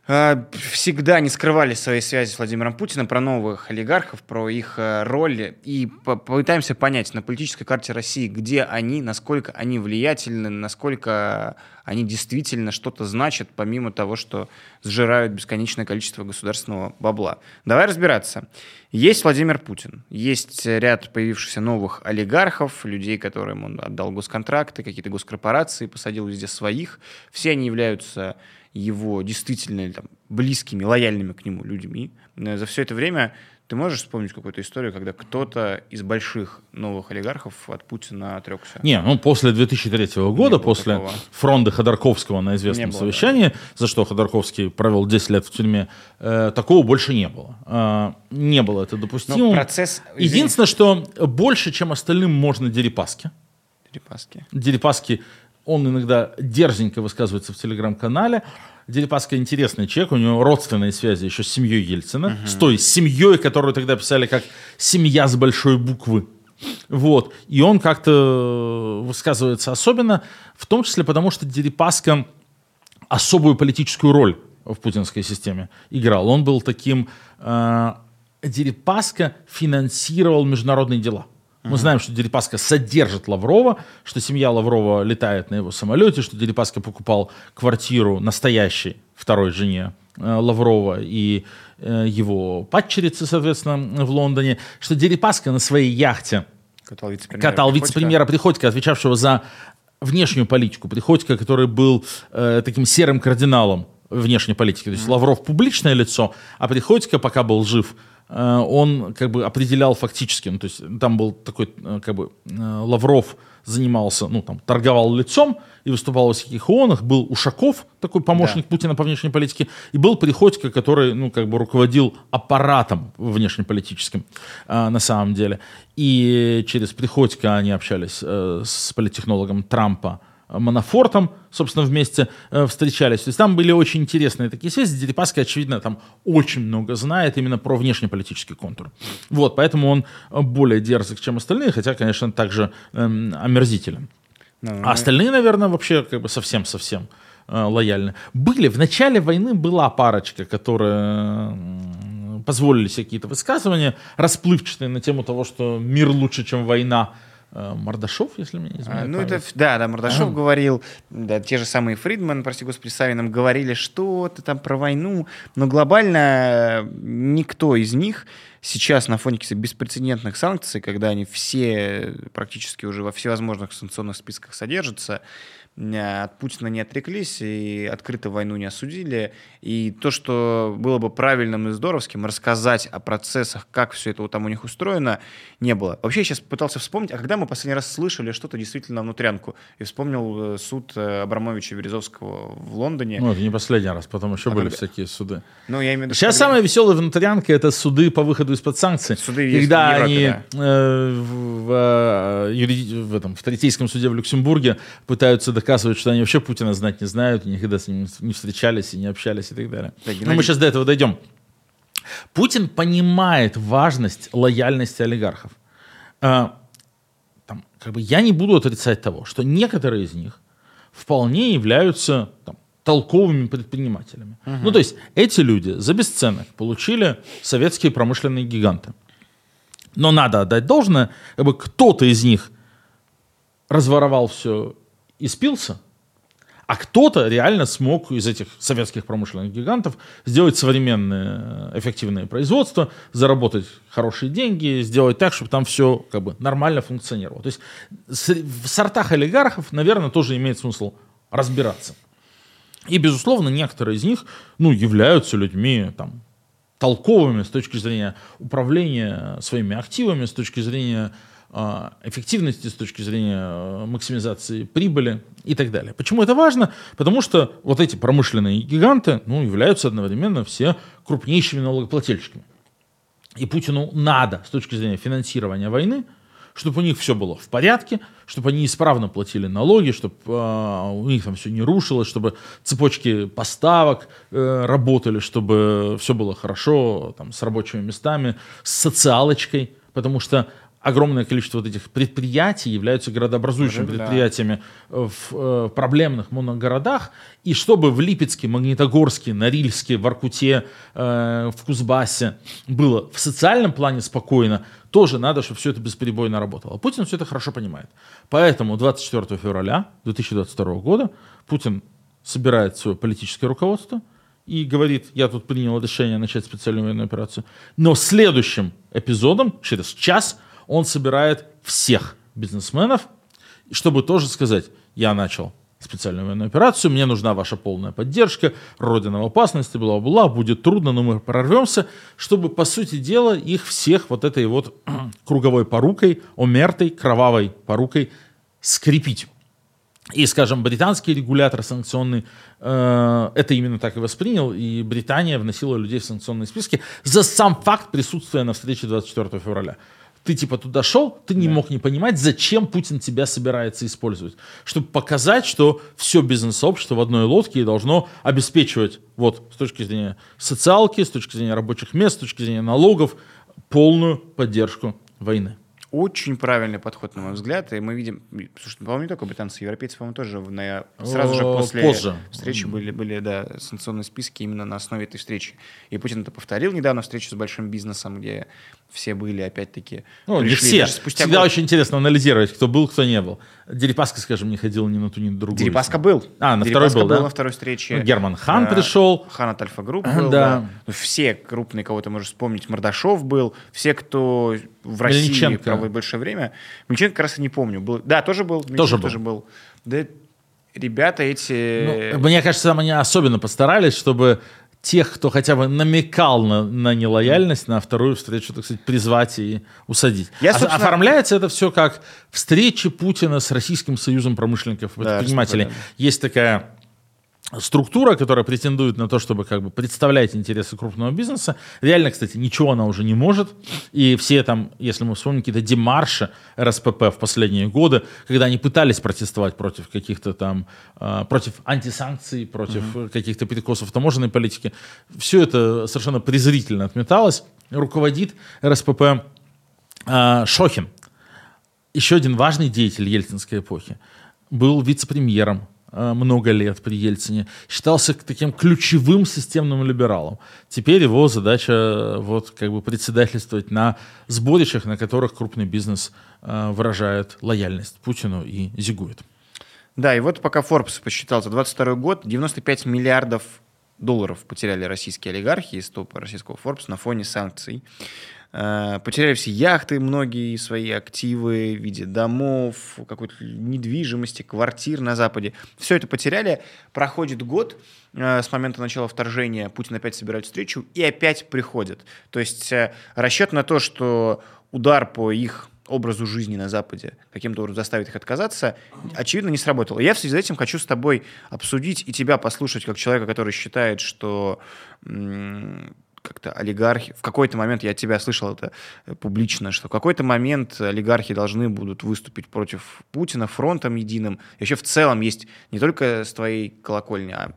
[SPEAKER 1] всегда не скрывали своей связи с Владимиром Путиным, про новых олигархов, про их э, роль. И по- попытаемся понять на политической карте России, где они, насколько они влиятельны, насколько они действительно что-то значат, помимо того, что сжирают бесконечное количество государственного бабла. Давай разбираться. Есть Владимир Путин, есть ряд появившихся новых олигархов, людей, которым он отдал госконтракты, какие-то госкорпорации, посадил везде своих. Все они являются его действительно там, близкими, лояльными к нему людьми. Э, За все это время ты можешь вспомнить какую-то историю, когда кто-то из больших новых олигархов от Путина отрекся?
[SPEAKER 2] Не, ну после 2003 года, после
[SPEAKER 1] такого.
[SPEAKER 2] фронта Ходорковского на известном
[SPEAKER 1] было,
[SPEAKER 2] совещании, за что Ходорковский провел 10 лет в тюрьме, э, такого больше не было. Э, не было это допустимо.
[SPEAKER 1] Но процесс... извини,
[SPEAKER 2] Единственное, что больше, чем остальным, можно Дерипаски.
[SPEAKER 1] Дерипаски.
[SPEAKER 2] Дерипаски, он иногда дерзенько высказывается в телеграм-канале. Дерипаска интересный человек, у него родственные связи еще с семьей Ельцина, с той семьей, которую тогда писали как «семья с большой буквы». Вот. И он как-то высказывается особенно, в том числе потому, что Дерипаска особую политическую роль в путинской системе играл. Он был таким... Э, Дерипаска финансировал международные дела. Мы знаем, что Дерипаска содержит Лаврова, что семья Лаврова летает на его самолете, что Дерипаска покупал квартиру настоящей второй жене э, Лаврова и э, его падчерицы, соответственно, в Лондоне, что Дерипаска на своей яхте
[SPEAKER 1] Катал вице-премьера.
[SPEAKER 2] катал вице-премьера Приходько, отвечавшего за внешнюю политику. Приходько, который был э, таким серым кардиналом внешней политики. То есть Лавров публичное лицо, а Приходько, пока был жив он как бы определял фактически, ну, то есть там был такой, э, как бы, э, Лавров занимался, ну, там, торговал лицом и выступал во всяких ООНах, был Ушаков, такой помощник да. Путина по внешней политике, и был Приходько, который, ну, как бы руководил аппаратом внешнеполитическим э, на самом деле. И через Приходько они общались э, с политтехнологом Трампа, Манафортом, собственно, вместе э, встречались. То есть там были очень интересные такие связи. Дерипаска, очевидно, там очень много знает именно про внешнеполитический контур. Вот, поэтому он более дерзок, чем остальные, хотя, конечно, также эм, омерзителен. Ну, а остальные, наверное, вообще как бы совсем-совсем э, лояльны. Были, в начале войны была парочка, которые позволили себе какие-то высказывания расплывчатые на тему того, что мир лучше, чем война, Э, Мордашов, если меня не изменяет
[SPEAKER 1] а, Ну, это, да, да, Мордашов а. говорил, да, те же самые Фридман, прости господи, Савином говорили что-то там про войну, но глобально никто из них сейчас на фоне каких-то беспрецедентных санкций, когда они все практически уже во всевозможных санкционных списках содержатся, от Путина не отреклись и открыто войну не осудили. И то, что было бы правильным и здоровским, рассказать о процессах, как все это там у них устроено, не было. Вообще, я сейчас пытался вспомнить, а когда мы последний раз слышали что-то действительно внутрянку? И вспомнил э, суд э, Абрамовича Березовского в Лондоне.
[SPEAKER 2] Ну, это не последний раз, потом еще а были когда... всякие суды.
[SPEAKER 1] Ну, я имею в виду,
[SPEAKER 2] сейчас когда... самая веселая внутрянка — это суды по выходу из-под санкций. Суды когда в Европе, они да. э, в, э, юриди... в, этом, в Третейском суде в Люксембурге пытаются доказать доказывают, что они вообще Путина знать не знают, никогда с ним не встречались и не общались и так далее. Да, Но мы сейчас до этого дойдем. Путин понимает важность лояльности олигархов. А, там, как бы я не буду отрицать того, что некоторые из них вполне являются там, толковыми предпринимателями. Угу. Ну, то есть эти люди за бесценок получили советские промышленные гиганты. Но надо отдать должное, как бы кто-то из них разворовал все и спился. А кто-то реально смог из этих советских промышленных гигантов сделать современное эффективное производство, заработать хорошие деньги, сделать так, чтобы там все как бы нормально функционировало. То есть в сортах олигархов, наверное, тоже имеет смысл разбираться. И, безусловно, некоторые из них ну, являются людьми там, толковыми с точки зрения управления своими активами, с точки зрения эффективности, с точки зрения э, максимизации прибыли и так далее. Почему это важно? Потому что вот эти промышленные гиганты ну, являются одновременно все крупнейшими налогоплательщиками. И Путину надо с точки зрения финансирования войны, чтобы у них все было в порядке, чтобы они исправно платили налоги, чтобы э, у них там все не рушилось, чтобы цепочки поставок э, работали, чтобы все было хорошо там, с рабочими местами, с социалочкой, потому что огромное количество вот этих предприятий являются городообразующими да. предприятиями в э, проблемных моногородах, и чтобы в Липецке, Магнитогорске, Норильске, в Аркуте, э, в Кузбассе было в социальном плане спокойно, тоже надо, чтобы все это бесперебойно работало. Путин все это хорошо понимает. Поэтому 24 февраля 2022 года Путин собирает свое политическое руководство и говорит, я тут принял решение начать специальную военную операцию. Но следующим эпизодом, через час, он собирает всех бизнесменов, чтобы тоже сказать, я начал специальную военную операцию, мне нужна ваша полная поддержка, родина в опасности, бла-бла, будет трудно, но мы прорвемся, чтобы, по сути дела, их всех вот этой вот круговой порукой, омертой, кровавой порукой скрепить. И, скажем, британский регулятор санкционный э, это именно так и воспринял, и Британия вносила людей в санкционные списки за сам факт присутствия на встрече 24 февраля ты типа туда шел, ты не да. мог не понимать, зачем Путин тебя собирается использовать. Чтобы показать, что все бизнес-сообщество в одной лодке должно обеспечивать вот с точки зрения социалки, с точки зрения рабочих мест, с точки зрения налогов полную поддержку войны.
[SPEAKER 1] Очень правильный подход, на мой взгляд. И мы видим, слушай, по-моему, не только британцы, европейцы, по-моему, тоже на, сразу же после Позже. встречи были, были да, санкционные списки именно на основе этой встречи. И Путин это повторил недавно, встречу с большим бизнесом, где все были, опять-таки.
[SPEAKER 2] Ну, не все. Спустя Всегда год. очень интересно анализировать, кто был, кто не был. Дерипаска, скажем, не ходил ни на ту, ни на другую.
[SPEAKER 1] Дерипаска был.
[SPEAKER 2] А, на Дерипаска второй был,
[SPEAKER 1] был
[SPEAKER 2] да?
[SPEAKER 1] на второй встрече.
[SPEAKER 2] Ну, Герман Хан а, пришел.
[SPEAKER 1] Хан от Альфа-групп был, да. да. Все крупные, кого ты можешь вспомнить. Мордашов был. Все, кто в России проводит большое время. Мельниченко как раз и не помню. Был, да, тоже был.
[SPEAKER 2] Тоже был.
[SPEAKER 1] тоже был. Да, ребята эти...
[SPEAKER 2] Ну, мне кажется, они особенно постарались, чтобы тех, кто хотя бы намекал на, на нелояльность, на вторую встречу, так сказать, призвать и усадить. Я, собственно... Оформляется это все как встречи Путина с Российским союзом промышленников и предпринимателей. Да, Есть такая структура, которая претендует на то, чтобы как бы представлять интересы крупного бизнеса. Реально, кстати, ничего она уже не может. И все там, если мы вспомним какие-то демарши РСПП в последние годы, когда они пытались протестовать против каких-то там, э, против антисанкций, против uh-huh. каких-то перекосов таможенной политики, все это совершенно презрительно отметалось. Руководит РСПП э, Шохин. Еще один важный деятель ельцинской эпохи. Был вице-премьером много лет при Ельцине, считался таким ключевым системным либералом. Теперь его задача э, вот как бы председательствовать на сборищах, на которых крупный бизнес э, выражает лояльность Путину и зигует.
[SPEAKER 1] Да, и вот пока Forbes посчитал за 22 год, 95 миллиардов долларов потеряли российские олигархи из топа российского Forbes на фоне санкций. Э, потеряли все яхты, многие свои активы в виде домов, какой-то недвижимости, квартир на Западе. Все это потеряли. Проходит год э, с момента начала вторжения, Путин опять собирает встречу и опять приходит. То есть э, расчет на то, что удар по их образу жизни на Западе каким-то образом заставит их отказаться, очевидно, не сработало. Я в связи с этим хочу с тобой обсудить и тебя послушать как человека, который считает, что как-то олигархи, в какой-то момент, я тебя слышал это э, публично, что в какой-то момент олигархи должны будут выступить против Путина фронтом единым. И вообще в целом есть не только с твоей колокольни, а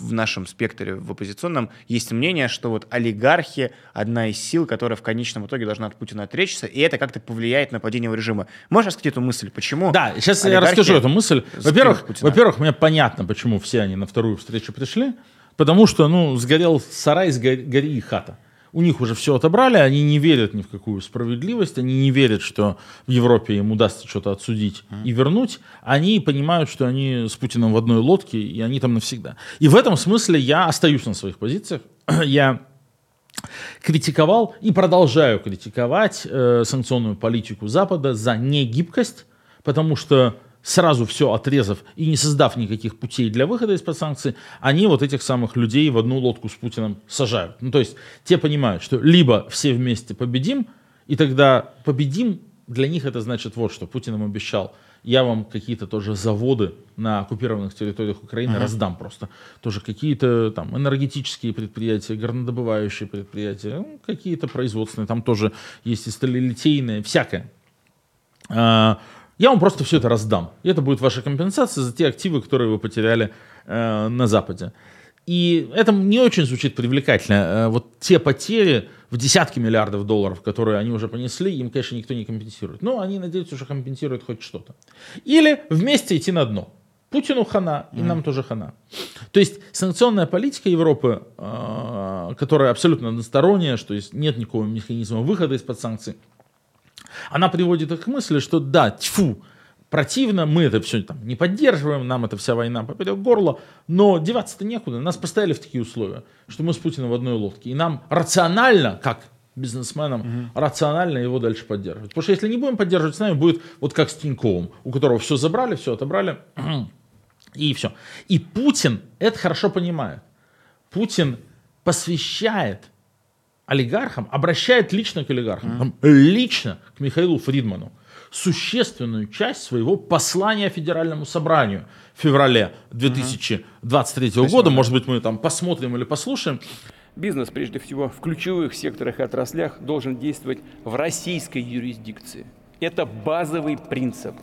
[SPEAKER 1] в нашем спектре, в оппозиционном, есть мнение, что вот олигархи — одна из сил, которая в конечном итоге должна от Путина отречься, и это как-то повлияет на падение его режима. Можешь рассказать эту мысль? Почему?
[SPEAKER 2] Да, сейчас я расскажу эту мысль. Во-первых, во-первых, мне понятно, почему все они на вторую встречу пришли. Потому что, ну, сгорел сарай, сгори и хата. У них уже все отобрали, они не верят ни в какую справедливость, они не верят, что в Европе им удастся что-то отсудить mm. и вернуть. Они понимают, что они с Путиным в одной лодке, и они там навсегда. И в этом смысле я остаюсь на своих позициях. я критиковал и продолжаю критиковать э, санкционную политику Запада за негибкость, потому что сразу все отрезав и не создав никаких путей для выхода из-под санкций, они вот этих самых людей в одну лодку с Путиным сажают. Ну, то есть те понимают, что либо все вместе победим, и тогда победим, для них это значит вот что. Путин им обещал, я вам какие-то тоже заводы на оккупированных территориях Украины ага. раздам просто. Тоже какие-то там энергетические предприятия, горнодобывающие предприятия, ну, какие-то производственные, там тоже есть и сталелитейные, всякое. Я вам просто все это раздам. И это будет ваша компенсация за те активы, которые вы потеряли э, на Западе. И это не очень звучит привлекательно. Э, вот те потери в десятки миллиардов долларов, которые они уже понесли, им, конечно, никто не компенсирует. Но они надеются, что компенсируют хоть что-то. Или вместе идти на дно. Путину хана, и mm. нам тоже хана. То есть санкционная политика Европы, э, которая абсолютно односторонняя, что есть нет никакого механизма выхода из-под санкций, она приводит их к мысли, что да, тьфу, противно, мы это все там не поддерживаем, нам эта вся война поперек горла, но деваться-то некуда. Нас поставили в такие условия, что мы с Путиным в одной лодке. И нам рационально, как бизнесменам, угу. рационально его дальше поддерживать. Потому что если не будем поддерживать, с нами будет вот как с Тиньковым, у которого все забрали, все отобрали, и все. И Путин это хорошо понимает. Путин посвящает олигархам, обращает лично к олигархам, mm. лично к Михаилу Фридману существенную часть своего послания Федеральному собранию в феврале 2023 mm-hmm. года. Может быть, мы там посмотрим или послушаем.
[SPEAKER 3] Бизнес, прежде всего, в ключевых секторах и отраслях должен действовать в российской юрисдикции. Это базовый принцип.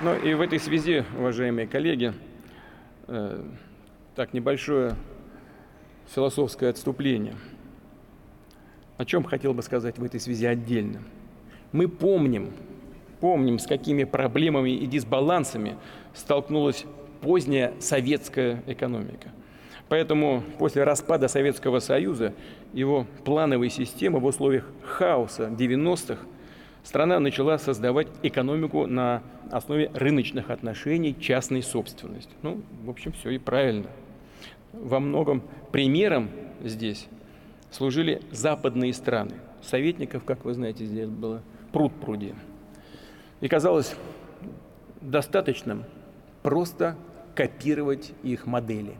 [SPEAKER 3] Ну и в этой связи, уважаемые коллеги, Э, так, небольшое философское отступление. О чем хотел бы сказать в этой связи отдельно. Мы помним, помним, с какими проблемами и дисбалансами столкнулась поздняя советская экономика. Поэтому после распада Советского Союза, его плановой системы в условиях хаоса 90-х, страна начала создавать экономику на основе рыночных отношений, частной собственности. Ну, в общем, все и правильно. Во многом примером здесь служили западные страны. Советников, как вы знаете, здесь было пруд пруди. И казалось, достаточно просто копировать их модели.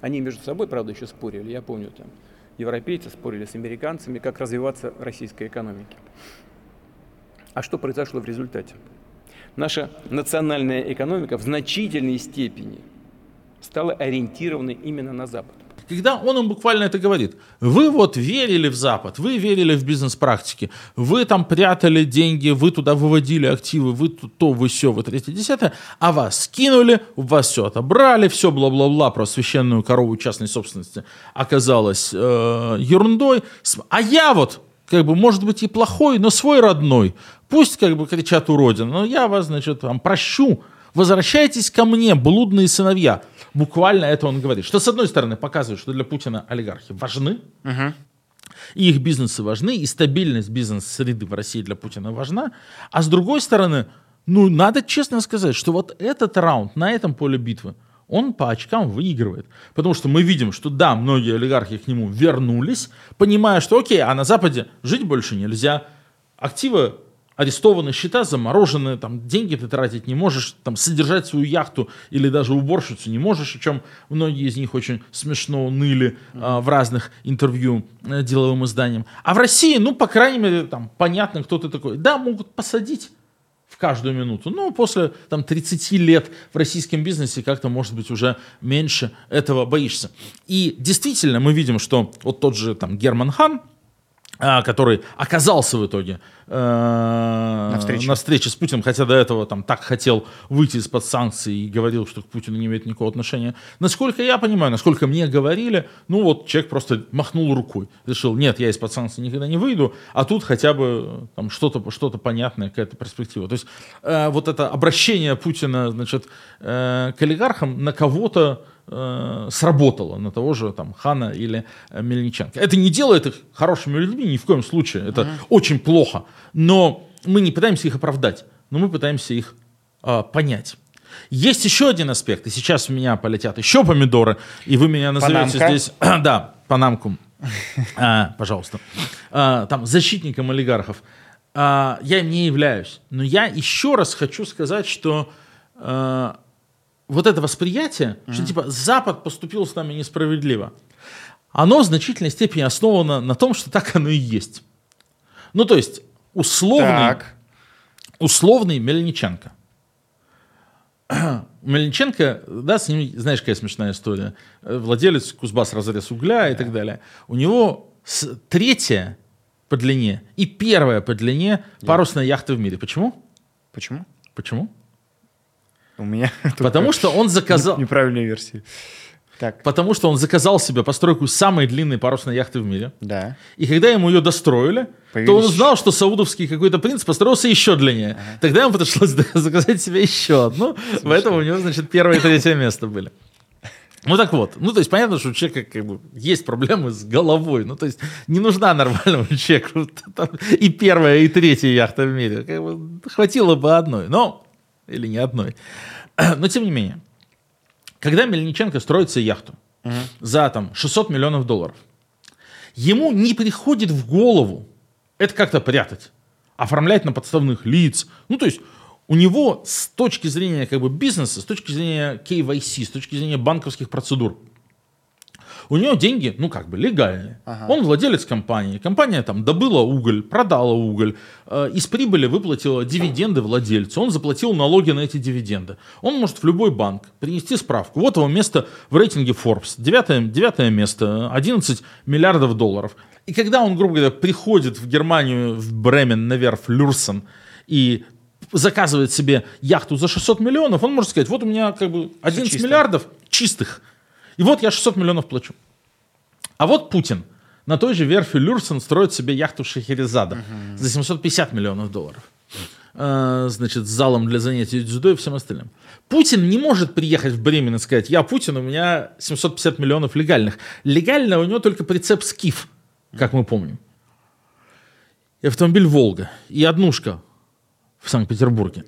[SPEAKER 3] Они между собой, правда, еще спорили, я помню, там европейцы спорили с американцами, как развиваться российской экономике. А что произошло в результате? Наша национальная экономика в значительной степени стала ориентированной именно на Запад.
[SPEAKER 2] Когда он им буквально это говорит, вы вот верили в Запад, вы верили в бизнес-практики, вы там прятали деньги, вы туда выводили активы, вы то, вы все, вы третье, десятое, а вас скинули, у вас все отобрали, все бла-бла-бла про священную корову частной собственности оказалось э, ерундой, а я вот как бы, может быть, и плохой, но свой родной. Пусть, как бы, кричат уродин, но я вас, значит, там, прощу. Возвращайтесь ко мне, блудные сыновья. Буквально это он говорит. Что, с одной стороны, показывает, что для Путина олигархи важны,
[SPEAKER 1] Мгм.
[SPEAKER 2] и их бизнесы важны, и стабильность бизнес-среды в России для Путина важна. А с другой стороны, ну, надо честно сказать, что вот этот раунд на этом поле битвы, он по очкам выигрывает. Потому что мы видим, что да, многие олигархи к нему вернулись, понимая, что окей, а на Западе жить больше нельзя, активы арестованы, счета заморожены, там деньги ты тратить не можешь, там содержать свою яхту или даже уборщицу не можешь, о чем многие из них очень смешно ныли а, в разных интервью э, деловым изданиям. А в России, ну, по крайней мере, там понятно, кто ты такой. Да, могут посадить в каждую минуту. Но после там, 30 лет в российском бизнесе как-то, может быть, уже меньше этого боишься. И действительно мы видим, что вот тот же там Герман Хан, а, который оказался в итоге э,
[SPEAKER 1] На встрече.
[SPEAKER 2] на встрече с Путиным, хотя до этого там так хотел выйти из-под санкций и говорил, что к Путину не имеет никакого отношения. Насколько я понимаю, насколько мне говорили, ну вот человек просто махнул рукой, решил, нет, я из-под санкций никогда не выйду, а тут хотя бы там что-то что понятное, какая-то перспектива. То есть э, вот это обращение Путина, значит, э, к олигархам на кого-то э, сработало на того же там Хана или э, Мельниченко. Это не делает их хорошими людьми ни в коем случае. Это очень плохо. Но мы не пытаемся их оправдать, но мы пытаемся их а, понять. Есть еще один аспект, и сейчас у меня полетят еще помидоры, и вы меня назовете
[SPEAKER 1] Панамка.
[SPEAKER 2] здесь, да, панамку, А, пожалуйста, А, там защитником олигархов. А, я им не являюсь, но я еще раз хочу сказать, что а, вот это восприятие, что типа Запад поступил с нами несправедливо, оно в значительной степени основано на том, что так оно и есть. Ну, то есть, условный,
[SPEAKER 1] Так.
[SPEAKER 2] условный Мельниченко. Мельниченко, да, с ним, знаешь, какая смешная история. Э, Владелец Кузбасс разрез угля и так далее. У него третья по длине и первая по длине парусная яхта в мире. Почему?
[SPEAKER 1] Почему?
[SPEAKER 2] Почему?
[SPEAKER 1] У меня
[SPEAKER 2] Потому что он заказал...
[SPEAKER 1] неправильная версия. Так,
[SPEAKER 2] Потому что он заказал себе постройку самой длинной парусной яхты в мире.
[SPEAKER 1] да.
[SPEAKER 2] И когда ему ее достроили, то
[SPEAKER 1] Появились-
[SPEAKER 2] он узнал, что саудовский какой-то принц построился еще длиннее. Тогда ему пришлось заказать себе еще одну. Поэтому у него, значит, первое и третье место были. Ну так вот, ну то есть понятно, что у человека как бы есть проблемы с головой, ну то есть не нужна нормальному человеку там и первая, и третья яхта в мире, как бы хватило бы одной, но или не одной, но тем не менее, когда Мельниченко строит себе яхту за там 600 миллионов долларов, ему не приходит в голову это как-то прятать, оформлять на подставных лиц. Ну, то есть у него с точки зрения как бы бизнеса, с точки зрения KYC, с точки зрения банковских процедур, у него деньги, ну, как бы легальные. Он владелец компании. Компания там добыла уголь, продала уголь, э, из прибыли выплатила дивиденды владельцу. Он заплатил налоги на эти дивиденды. Он может в любой банк принести справку. Вот его место в рейтинге Forbes. Девятое, девятое место, 11 миллиардов долларов. И когда он, грубо говоря, приходит в Германию, в Бремен, на верфь Люрсен, и заказывает себе яхту за 600 миллионов, он может сказать, вот у меня как бы 11
[SPEAKER 1] чисто.
[SPEAKER 2] миллиардов чистых. И вот я 600 миллионов плачу. А вот Путин на той же верфи Люрсен строит себе яхту Шахерезада за 750 миллионов долларов. Э, Значит, с залом для занятий дзюдо и всем остальным. Путин не может приехать в Бремен и сказать, я Путин, у меня 750 миллионов легальных. Легально у него только прицеп Скиф, как мы помним. И автомобиль Волга, и однушка в Санкт-Петербурге.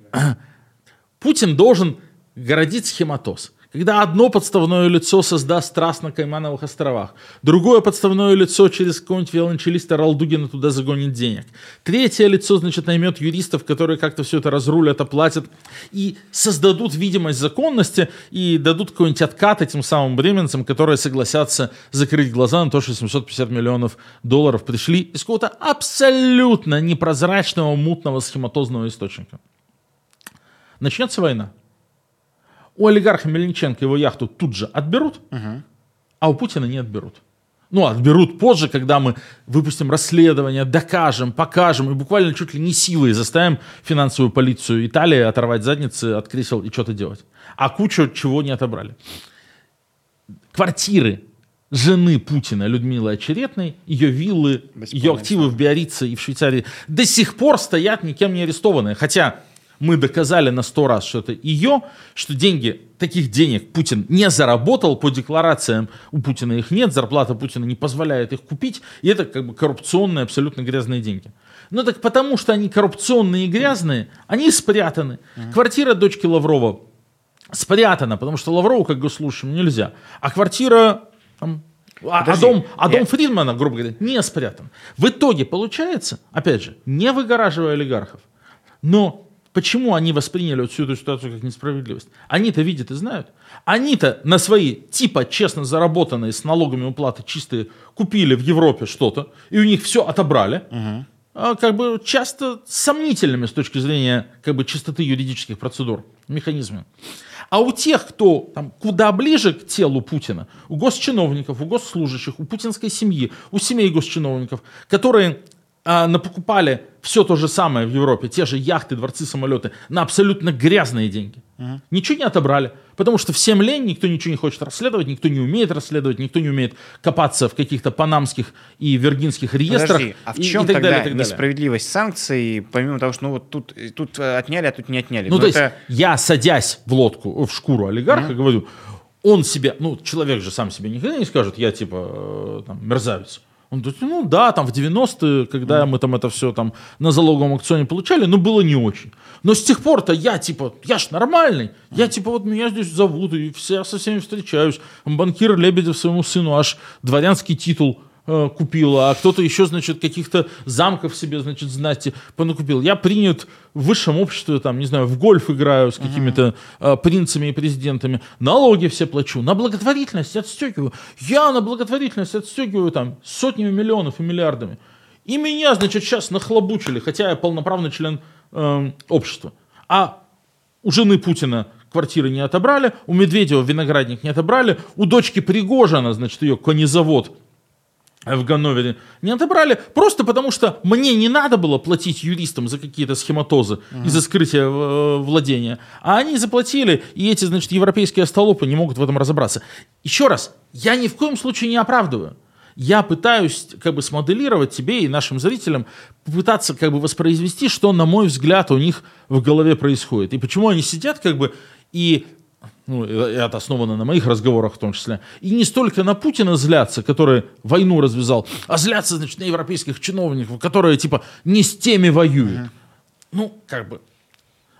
[SPEAKER 2] Путин должен городить схематоз. Когда одно подставное лицо создаст траст на Каймановых островах, другое подставное лицо через какого-нибудь виолончелиста Ралдугина туда загонит денег, третье лицо, значит, наймет юристов, которые как-то все это разрулят, оплатят и создадут видимость законности и дадут какой-нибудь откат этим самым бременцам, которые согласятся закрыть глаза на то, что 750 миллионов долларов пришли из какого-то абсолютно непрозрачного, мутного, схематозного источника. Начнется война у олигарха Мельниченко его яхту тут же отберут, угу. а у Путина не отберут. Ну, отберут позже, когда мы выпустим расследование, докажем, покажем и буквально чуть ли не силой заставим финансовую полицию Италии оторвать задницы от кресел и что-то делать. А кучу чего не отобрали. Квартиры жены Путина Людмилы Очеретной, ее виллы, ее активы в Биорице и в Швейцарии до сих пор стоят никем не арестованные. Хотя мы доказали на сто раз, что это ее, что деньги, таких денег Путин не заработал по декларациям, у Путина их нет, зарплата Путина не позволяет их купить, и это как бы коррупционные, абсолютно грязные деньги. Ну так потому что они коррупционные и грязные, они спрятаны. Квартира дочки Лаврова спрятана, потому что Лаврову как госслужащему нельзя. А квартира там, а, а, дом, а дом Фридмана, грубо говоря, не спрятан. В итоге получается, опять же, не выгораживая олигархов, но Почему они восприняли вот всю эту ситуацию как несправедливость? Они-то видят и знают. Они-то на свои типа честно заработанные с налогами уплаты чистые купили в Европе что-то, и у них все отобрали. Угу. А, как бы часто сомнительными с точки зрения как бы чистоты юридических процедур, механизмов. А у тех, кто там, куда ближе к телу Путина, у госчиновников, у госслужащих, у путинской семьи, у семей госчиновников, которые а, напокупали все то же самое в Европе, те же яхты, дворцы, самолеты, на абсолютно грязные деньги. Угу. Ничего не отобрали, потому что всем лень, никто ничего не хочет расследовать, никто не умеет расследовать, никто не умеет копаться в каких-то панамских и виргинских реестрах. Подожди,
[SPEAKER 1] а в чем и, и так тогда далее, так несправедливость санкций, помимо того, что ну вот тут, тут отняли, а тут не отняли?
[SPEAKER 2] Ну, Но то это... есть я, садясь в лодку, в шкуру олигарха, угу. говорю, он себе, ну, человек же сам себе никогда не скажет, я типа э, там, мерзавец. Он говорит, ну да, там в 90-е, когда mm. мы там это все там на залоговом аукционе получали, ну было не очень. Но с тех пор-то я типа, я ж нормальный, mm. я типа вот меня здесь зовут, и все, со всеми встречаюсь. Банкир Лебедев своему сыну аж дворянский титул купила, а кто-то еще, значит, каких-то замков себе, значит, знати понакупил. Я принят в высшем обществе, там, не знаю, в гольф играю с какими-то э, принцами и президентами, налоги все плачу, на благотворительность отстегиваю. Я на благотворительность отстегиваю там сотнями миллионов и миллиардами. И меня, значит, сейчас нахлобучили, хотя я полноправный член э, общества. А у жены Путина квартиры не отобрали, у Медведева виноградник не отобрали, у дочки Пригожина, значит, ее конезавод в Ганновере не отобрали, просто потому что мне не надо было платить юристам за какие-то схематозы uh-huh. и за скрытие э, владения, а они заплатили, и эти, значит, европейские остолопы не могут в этом разобраться. Еще раз, я ни в коем случае не оправдываю. Я пытаюсь как бы смоделировать тебе и нашим зрителям, попытаться как бы воспроизвести, что, на мой взгляд, у них в голове происходит. И почему они сидят как бы и ну, это основано на моих разговорах в том числе, и не столько на Путина злятся, который войну развязал, а злятся, значит, на европейских чиновников, которые, типа, не с теми воюют. Uh-huh. Ну, как бы.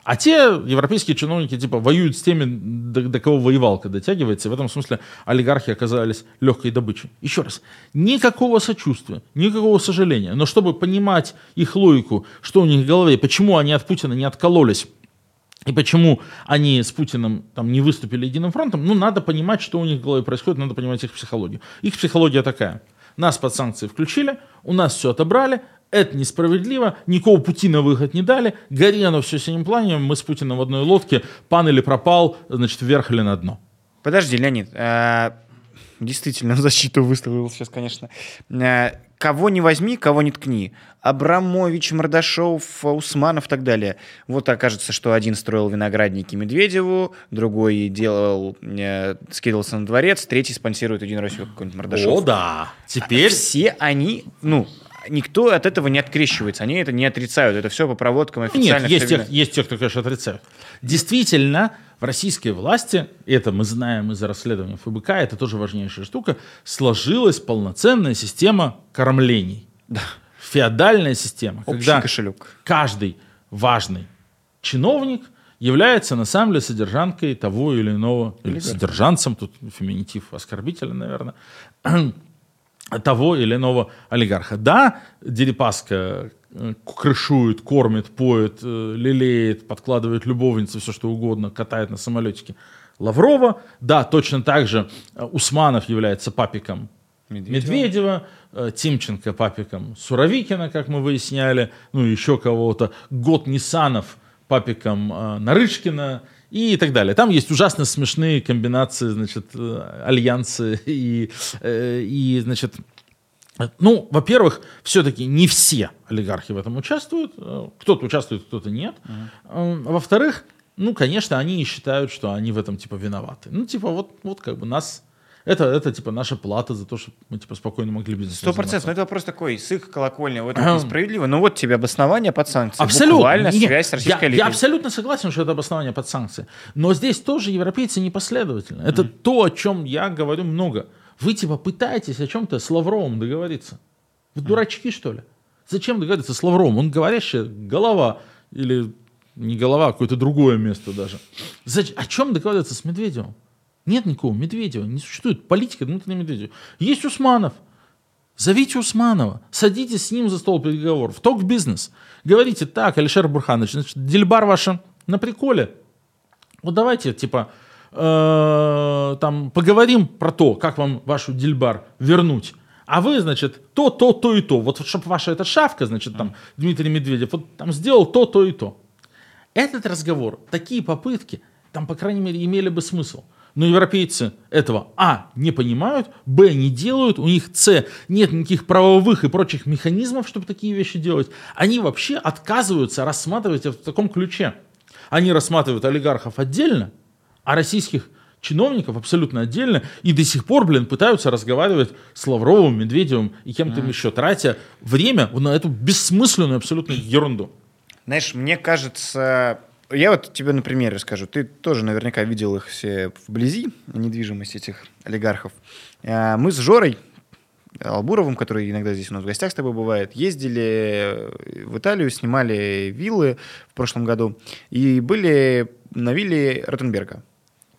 [SPEAKER 2] А те европейские чиновники, типа, воюют с теми, до, до кого воевалка дотягивается, и в этом смысле олигархи оказались легкой добычей. Еще раз, никакого сочувствия, никакого сожаления, но чтобы понимать их логику, что у них в голове, почему они от Путина не откололись, и почему они с Путиным там, не выступили единым фронтом, ну, надо понимать, что у них в голове происходит, надо понимать их психологию. Их психология такая. Нас под санкции включили, у нас все отобрали, это несправедливо, никакого пути на выход не дали, гори оно все синим пламенем, мы с Путиным в одной лодке, пан или пропал, значит, вверх или на дно.
[SPEAKER 1] Подожди, Леонид, э, действительно, защиту выставил сейчас, конечно. Кого не возьми, кого не ткни. Абрамович, Мордашов, Усманов и так далее. Вот окажется, что один строил виноградники Медведеву, другой делал, э, скидывался на дворец, третий спонсирует Единую Россию какой-нибудь Мордашов.
[SPEAKER 2] О, да. Теперь...
[SPEAKER 1] Все они, ну, никто от этого не открещивается, они это не отрицают, это все по проводкам официальных...
[SPEAKER 2] Нет, есть, тех, есть те, кто, конечно, отрицают. Действительно, в российской власти, это мы знаем из расследования ФБК, это тоже важнейшая штука, сложилась полноценная система кормлений. Да. Феодальная система,
[SPEAKER 1] Общий
[SPEAKER 2] когда
[SPEAKER 1] кошелек.
[SPEAKER 2] каждый важный чиновник является на самом деле содержанкой того или иного, или содержанцем, тут феминитив оскорбителен, наверное, того или иного олигарха. Да, Дерипаска крышует, кормит, поет, э, лелеет, подкладывает любовницу, все что угодно, катает на самолетике Лаврова. Да, точно так же э, Усманов является папиком Медведева, Медведева Тимченко папиком Суровикина, как мы выясняли, ну еще кого-то, Год Нисанов папиком Нарышкина и так далее. Там есть ужасно смешные комбинации, значит, э, альянсы и, э, и значит, ну, во-первых, все-таки не все олигархи в этом участвуют. Э, кто-то участвует, кто-то нет. Uh-huh. Во-вторых, ну, конечно, они считают, что они в этом, типа, виноваты. Ну, типа, вот, вот как бы нас это, это типа наша плата за то, чтобы мы типа спокойно могли бизнесом
[SPEAKER 1] Сто процентов. Но это вопрос такой, с их колокольня, вот это несправедливо. Но вот тебе обоснование под санкции.
[SPEAKER 2] Абсолютно.
[SPEAKER 1] Буквально Нет, связь с
[SPEAKER 2] российской я, я абсолютно согласен, что это обоснование под санкции. Но здесь тоже европейцы непоследовательны. Это mm-hmm. то, о чем я говорю много. Вы типа пытаетесь о чем-то с Лавровым договориться. Вы дурачки, что ли? Зачем договориться с Лавровым? Он говорящая голова или не голова, а какое-то другое место даже. Зачем? О чем договориться с Медведевым? Нет никого Медведева, не существует политика Дмитрия Медведева. Есть Усманов. Зовите Усманова, садитесь с ним за стол переговоров, ток-бизнес. Говорите, так, Алишер Бурханович, значит, Дельбар ваша на приколе. Вот давайте, типа, э, там, поговорим про то, как вам вашу Дельбар вернуть. А вы, значит, то, то, то и то. Вот чтобы ваша эта шавка, значит, там, Дмитрий Медведев, вот там сделал то, то и то. Этот разговор, такие попытки, там, по крайней мере, имели бы смысл. Но европейцы этого А не понимают, Б не делают, у них С нет никаких правовых и прочих механизмов, чтобы такие вещи делать. Они вообще отказываются рассматривать это в таком ключе. Они рассматривают олигархов отдельно, а российских чиновников абсолютно отдельно, и до сих пор, блин, пытаются разговаривать с Лавровым, Медведевым и кем-то mm. еще, тратя время на эту бессмысленную абсолютно ерунду.
[SPEAKER 1] Знаешь, мне кажется, я вот тебе на примере расскажу. Ты тоже наверняка видел их все вблизи, недвижимость этих олигархов. А, мы с Жорой Албуровым, который иногда здесь у нас в гостях с тобой бывает, ездили в Италию, снимали виллы в прошлом году и были на вилле Ротенберга.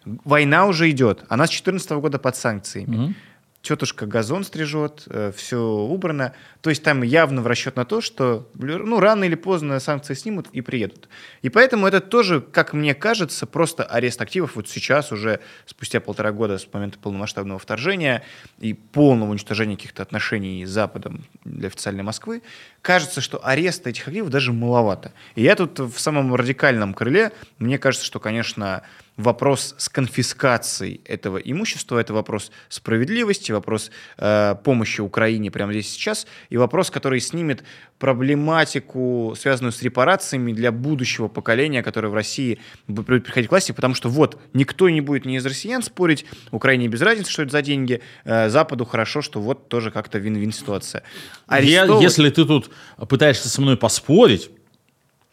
[SPEAKER 1] Война уже идет, она с 2014 года под санкциями. Угу тетушка газон стрижет, э, все убрано. То есть там явно в расчет на то, что ну, рано или поздно санкции снимут и приедут. И поэтому это тоже, как мне кажется, просто арест активов вот сейчас уже спустя полтора года с момента полномасштабного вторжения и полного уничтожения каких-то отношений с Западом для официальной Москвы, кажется, что ареста этих активов даже маловато. И я тут в самом радикальном крыле, мне кажется, что, конечно, вопрос с конфискацией этого имущества, это вопрос справедливости, вопрос э, помощи Украине прямо здесь сейчас, и вопрос, который снимет проблематику, связанную с репарациями для будущего поколения, которое в России будет приходить к власти, потому что вот, никто не будет ни из россиян спорить, Украине без разницы, что это за деньги, э, Западу хорошо, что вот тоже как-то вин-вин ситуация.
[SPEAKER 2] Арестовывать... Если ты тут пытаешься со мной поспорить,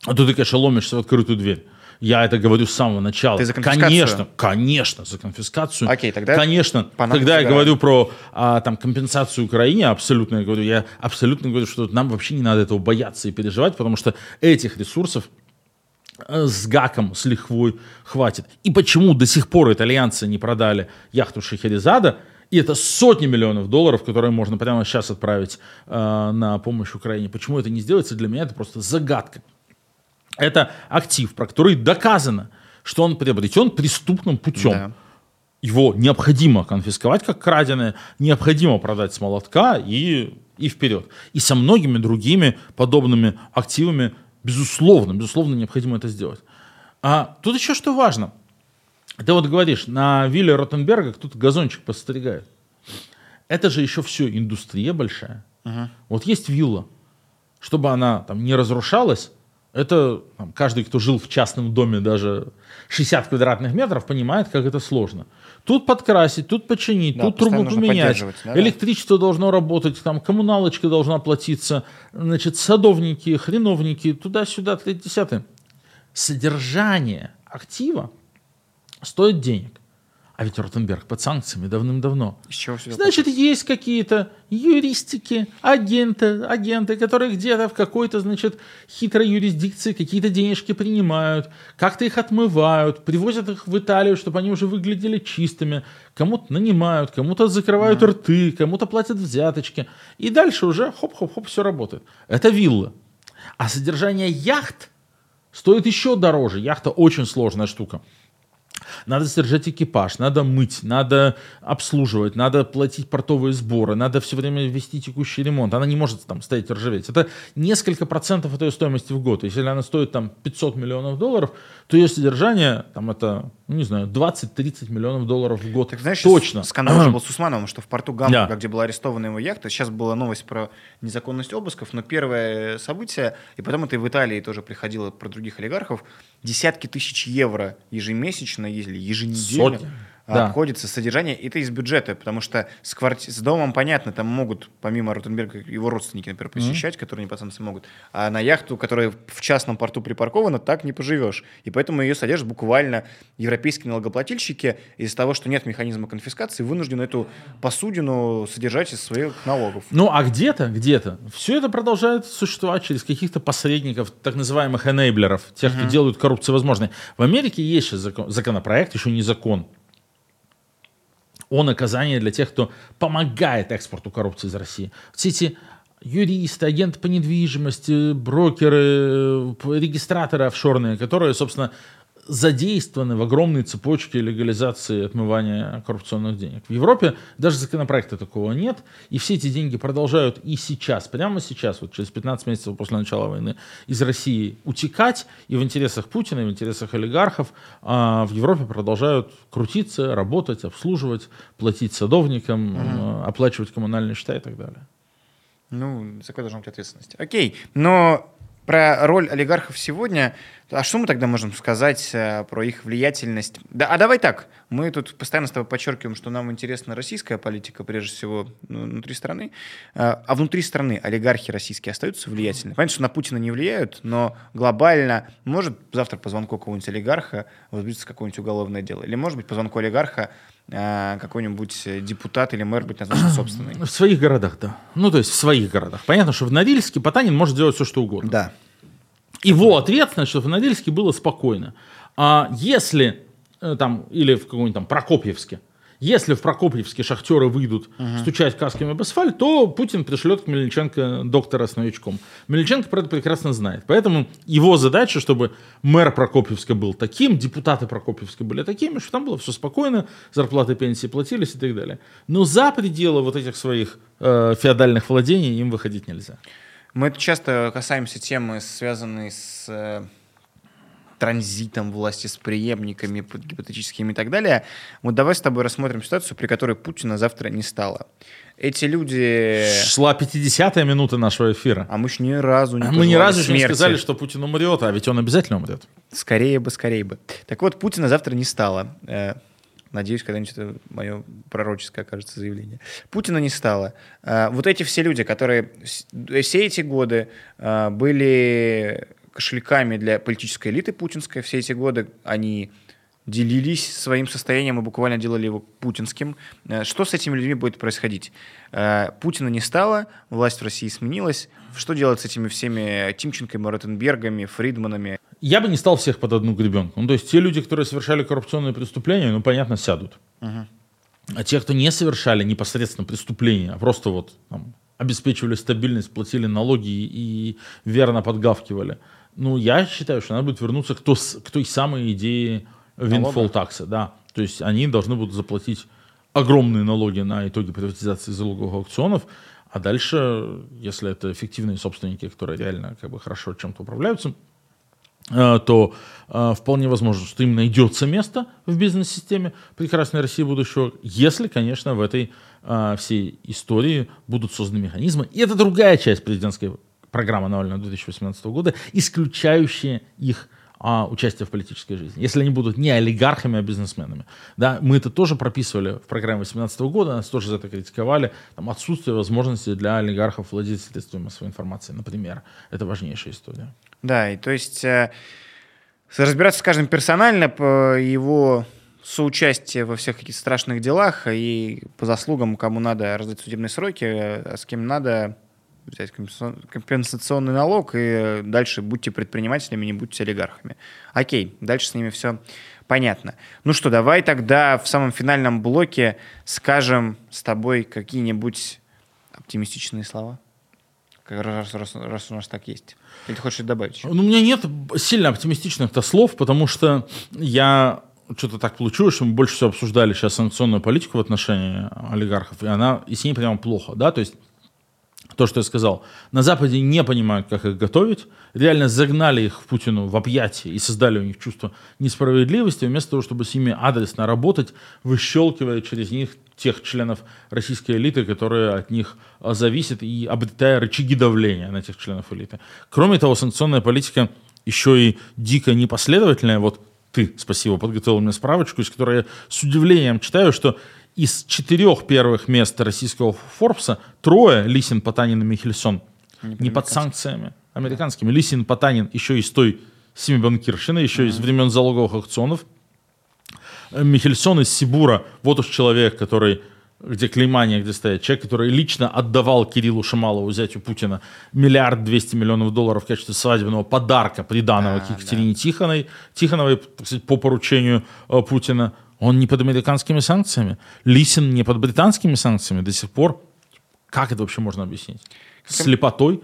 [SPEAKER 2] то ты, конечно, ломишься в открытую дверь. Я это говорю с самого начала.
[SPEAKER 1] Ты за конфискацию?
[SPEAKER 2] Конечно, конечно, за конфискацию.
[SPEAKER 1] Окей, тогда
[SPEAKER 2] Конечно, когда я говорю про а, там, компенсацию Украине, абсолютно я говорю, я абсолютно говорю, что нам вообще не надо этого бояться и переживать, потому что этих ресурсов э, с гаком, с лихвой хватит. И почему до сих пор итальянцы не продали яхту Шахерезада, и это сотни миллионов долларов, которые можно прямо сейчас отправить э, на помощь Украине. Почему это не сделается, для меня это просто загадка. Это актив, про который доказано, что он приобретен преступным путем. Да. Его необходимо конфисковать как краденое, необходимо продать с молотка и, и вперед. И со многими другими подобными активами, безусловно, безусловно, необходимо это сделать. А тут еще что важно. Ты вот говоришь, на вилле Ротенберга кто-то газончик постригает. Это же еще все индустрия большая. Uh-huh. Вот есть вилла. Чтобы она там не разрушалась, это там, каждый, кто жил в частном доме даже 60 квадратных метров, понимает, как это сложно. Тут подкрасить, тут починить, да, тут трубу поменять. Да, Электричество да. должно работать, там коммуналочка должна платиться, значит, садовники, хреновники, туда-сюда, десятое. Содержание актива стоит денег. А ведь Ротенберг под санкциями давным-давно. Значит, есть какие-то юристики, агенты, агенты, которые где-то в какой-то, значит, хитрой юрисдикции какие-то денежки принимают, как-то их отмывают, привозят их в Италию, чтобы они уже выглядели чистыми, кому-то нанимают, кому-то закрывают рты, кому-то платят взяточки. И дальше уже хоп-хоп-хоп все работает. Это вилла. А содержание яхт стоит еще дороже. Яхта очень сложная штука. Надо содержать экипаж, надо мыть, надо обслуживать, надо платить портовые сборы, надо все время вести текущий ремонт. Она не может там стоять и ржаветь. Это несколько процентов от ее стоимости в год. Если она стоит там 500 миллионов долларов, то ее содержание там это, ну, не знаю, 20-30 миллионов долларов в год.
[SPEAKER 1] Так знаешь,
[SPEAKER 2] Точно.
[SPEAKER 1] скандал уже был с Усмановым, что в порту Гамбурга,
[SPEAKER 2] Да.
[SPEAKER 1] где была арестована его яхта, сейчас была новость про незаконность обысков, но первое событие, и потом это и в Италии тоже приходило про других олигархов, десятки тысяч евро ежемесячно или еженедельно
[SPEAKER 2] Сотни. Да.
[SPEAKER 1] обходится содержание, это из бюджета, потому что с, кварти- с домом, понятно, там могут, помимо Ротенберга, его родственники, например, посещать, которые не пацанцы могут, а на яхту, которая в частном порту припаркована, так не поживешь. И поэтому ее содержат буквально европейские налогоплательщики из-за того, что нет механизма конфискации, вынуждены эту посудину содержать из своих налогов.
[SPEAKER 2] Ну, а где-то, где-то, все это продолжает существовать через каких-то посредников, так называемых энейблеров, тех, кто делают коррупцию возможной. В Америке есть сейчас закон- законопроект, еще не закон, о наказании для тех, кто помогает экспорту коррупции из России. Все эти юристы, агенты по недвижимости, брокеры, регистраторы офшорные, которые, собственно, задействованы в огромной цепочке легализации отмывания коррупционных денег. В Европе даже законопроекта такого нет, и все эти деньги продолжают и сейчас, прямо сейчас, вот через 15 месяцев после начала войны, из России утекать, и в интересах Путина, и в интересах олигархов а, в Европе продолжают крутиться, работать, обслуживать, платить садовникам, а, оплачивать коммунальные счета и так далее.
[SPEAKER 1] Ну, за какой должна быть ответственность? Окей, но про роль олигархов сегодня, а что мы тогда можем сказать э, про их влиятельность? Да, а давай так, мы тут постоянно с тобой подчеркиваем, что нам интересна российская политика, прежде всего, ну, внутри страны. А а внутри страны олигархи российские остаются влиятельны? Понятно, что на Путина не влияют, но глобально может завтра по звонку какого-нибудь олигарха возбудиться какое-нибудь уголовное дело? Или может быть по звонку олигарха э, какой-нибудь э, депутат или мэр быть назначен собственный?
[SPEAKER 2] В своих городах, да. Ну, то есть в своих городах. Понятно, что в Норильске Потанин может делать все, что угодно.
[SPEAKER 1] Да.
[SPEAKER 2] Его ответственность, чтобы в Норильске было спокойно. А если э, там, или в каком-нибудь там Прокопьевске, если в Прокопьевске шахтеры выйдут стучать касками об асфальт, то Путин пришлет к Мельниченко доктора с новичком. Мельниченко про это прекрасно знает. Поэтому его задача, чтобы мэр Прокопьевска был таким, депутаты Прокопьевска были такими, что там было все спокойно, зарплаты, пенсии платились и так далее. Но за пределы вот этих своих э, феодальных владений им выходить нельзя.
[SPEAKER 1] Мы часто касаемся темы, связанной с э, транзитом власти, с преемниками гипотетическими и так далее. Вот давай с тобой рассмотрим ситуацию, при которой Путина завтра не стало. Эти люди...
[SPEAKER 2] Шла 50-я минута нашего эфира.
[SPEAKER 1] А мы ж ни разу не
[SPEAKER 2] Мы ни разу еще не
[SPEAKER 1] смерти.
[SPEAKER 2] сказали, что Путин умрет, а ведь он обязательно умрет.
[SPEAKER 1] Скорее бы, скорее бы. Так вот, Путина завтра не стало. Э, Надеюсь, когда-нибудь это мое пророческое окажется заявление. Путина не стало. Э, Вот эти все люди, которые с- все эти годы э, были кошельками для политической элиты путинской, все эти годы они делились своим состоянием и буквально делали его путинским. Э, Что с этими людьми будет происходить? Э, Путина не стало, власть в России сменилась. Что делать с этими всеми Тимченками, Ротенбергами, Фридманами?
[SPEAKER 2] Я бы не стал всех под одну гребенку. Ну, то есть те люди, которые совершали коррупционные преступления, ну, понятно, сядут. А те, кто не совершали непосредственно преступления, а просто вот там, обеспечивали стабильность, платили налоги и верно подгавкивали, ну, я считаю, что надо будет вернуться к, то- к той самой идее windfall такса, да. То есть они должны будут заплатить огромные налоги на итоги приватизации залоговых аукционов, а дальше, если это эффективные собственники, которые реально как бы хорошо чем-то управляются, э, то э, вполне возможно, что им найдется место в бизнес-системе прекрасной России будущего, если, конечно, в этой э, всей истории будут созданы механизмы. И это другая часть президентской программы Навального 2018 года, исключающая их а, участие в политической жизни. Если они будут не олигархами, а бизнесменами. Да, мы это тоже прописывали в программе 2018 года, нас тоже за это критиковали. Там отсутствие возможности для олигархов владеть средствами массовой информации, например. Это важнейшая история.
[SPEAKER 1] Да, и то есть э, разбираться с каждым персонально по его соучастие во всех этих страшных делах и по заслугам, кому надо раздать судебные сроки, а с кем надо взять компенсационный налог, и дальше будьте предпринимателями, не будьте олигархами. Окей, дальше с ними все понятно. Ну что, давай тогда в самом финальном блоке скажем с тобой какие-нибудь оптимистичные слова, раз, раз, раз у нас так есть. Или ты хочешь добавить?
[SPEAKER 2] Ну, у меня нет сильно оптимистичных-то слов, потому что я что-то так получилось, что мы больше всего обсуждали сейчас санкционную политику в отношении олигархов, и она, и с ней прямо плохо, да, то есть то, что я сказал. На Западе не понимают, как их готовить, реально загнали их в Путину в объятия и создали у них чувство несправедливости, вместо того, чтобы с ними адресно работать, выщелкивая через них тех членов российской элиты, которые от них а, зависят, и обретая рычаги давления на тех членов элиты. Кроме того, санкционная политика еще и дико непоследовательная. Вот ты, спасибо, подготовил мне справочку, из которой я с удивлением читаю, что из четырех первых мест российского Форбса трое, Лисин, Потанин и Михельсон, не, не под санкциями американскими. Да. Лисин, Потанин еще из той семибанкирщины, еще mm-hmm. из времен залоговых аукционов. Михельсон из Сибура, вот уж человек, который где клеймание, где стоит человек, который лично отдавал Кириллу Шамалову, зятю Путина, миллиард двести миллионов долларов в качестве свадебного подарка, приданного а, к Екатерине да. Тихоновой, Тихоновой, по поручению э, Путина. Он не под американскими санкциями. Лисин не под британскими санкциями до сих пор. Как это вообще можно объяснить? Слепотой?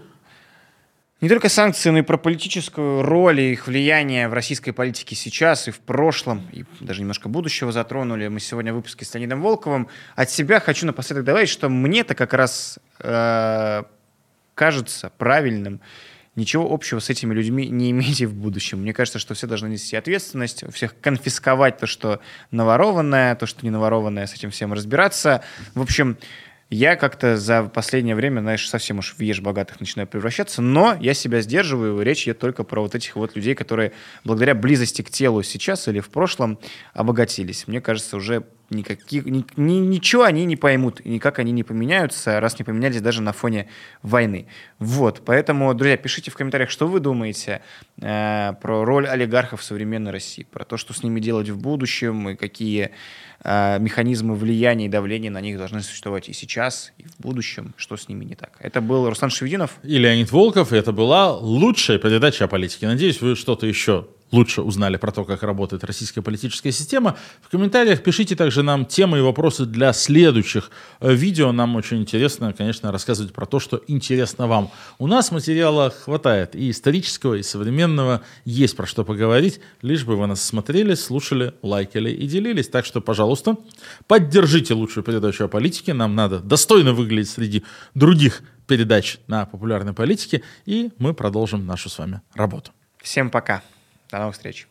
[SPEAKER 1] Не только санкции, но и про политическую роль и их влияние в российской политике сейчас и в прошлом, и даже немножко будущего затронули. Мы сегодня в выпуске с Леонидом Волковым. От себя хочу напоследок добавить, что мне-то как раз э, кажется правильным ничего общего с этими людьми не имейте в будущем. Мне кажется, что все должны нести ответственность, у всех конфисковать то, что наворованное, то, что не наворованное, с этим всем разбираться. В общем, я как-то за последнее время, знаешь, совсем уж в ешь богатых начинаю превращаться, но я себя сдерживаю, речь идет только про вот этих вот людей, которые благодаря близости к телу сейчас или в прошлом обогатились. Мне кажется, уже никаких, ни, ни, ничего они не поймут, никак они не поменяются, раз не поменялись даже на фоне войны. Вот, поэтому, друзья, пишите в комментариях, что вы думаете э, про роль олигархов в современной России, про то, что с ними делать в будущем, и какие э, механизмы влияния и давления на них должны существовать и сейчас, и в будущем, что с ними не так. Это был Руслан Шевединов.
[SPEAKER 2] И Леонид Волков, и это была лучшая передача о политике. Надеюсь, вы что-то еще лучше узнали про то, как работает российская политическая система. В комментариях пишите также нам темы и вопросы для следующих э, видео. Нам очень интересно, конечно, рассказывать про то, что интересно вам. У нас материала хватает и исторического, и современного. Есть про что поговорить, лишь бы вы нас смотрели, слушали, лайкали и делились. Так что, пожалуйста, поддержите лучшую передачу о политике. Нам надо достойно выглядеть среди других передач на популярной политике, и мы продолжим нашу с вами работу.
[SPEAKER 1] Всем пока. До новых встреч.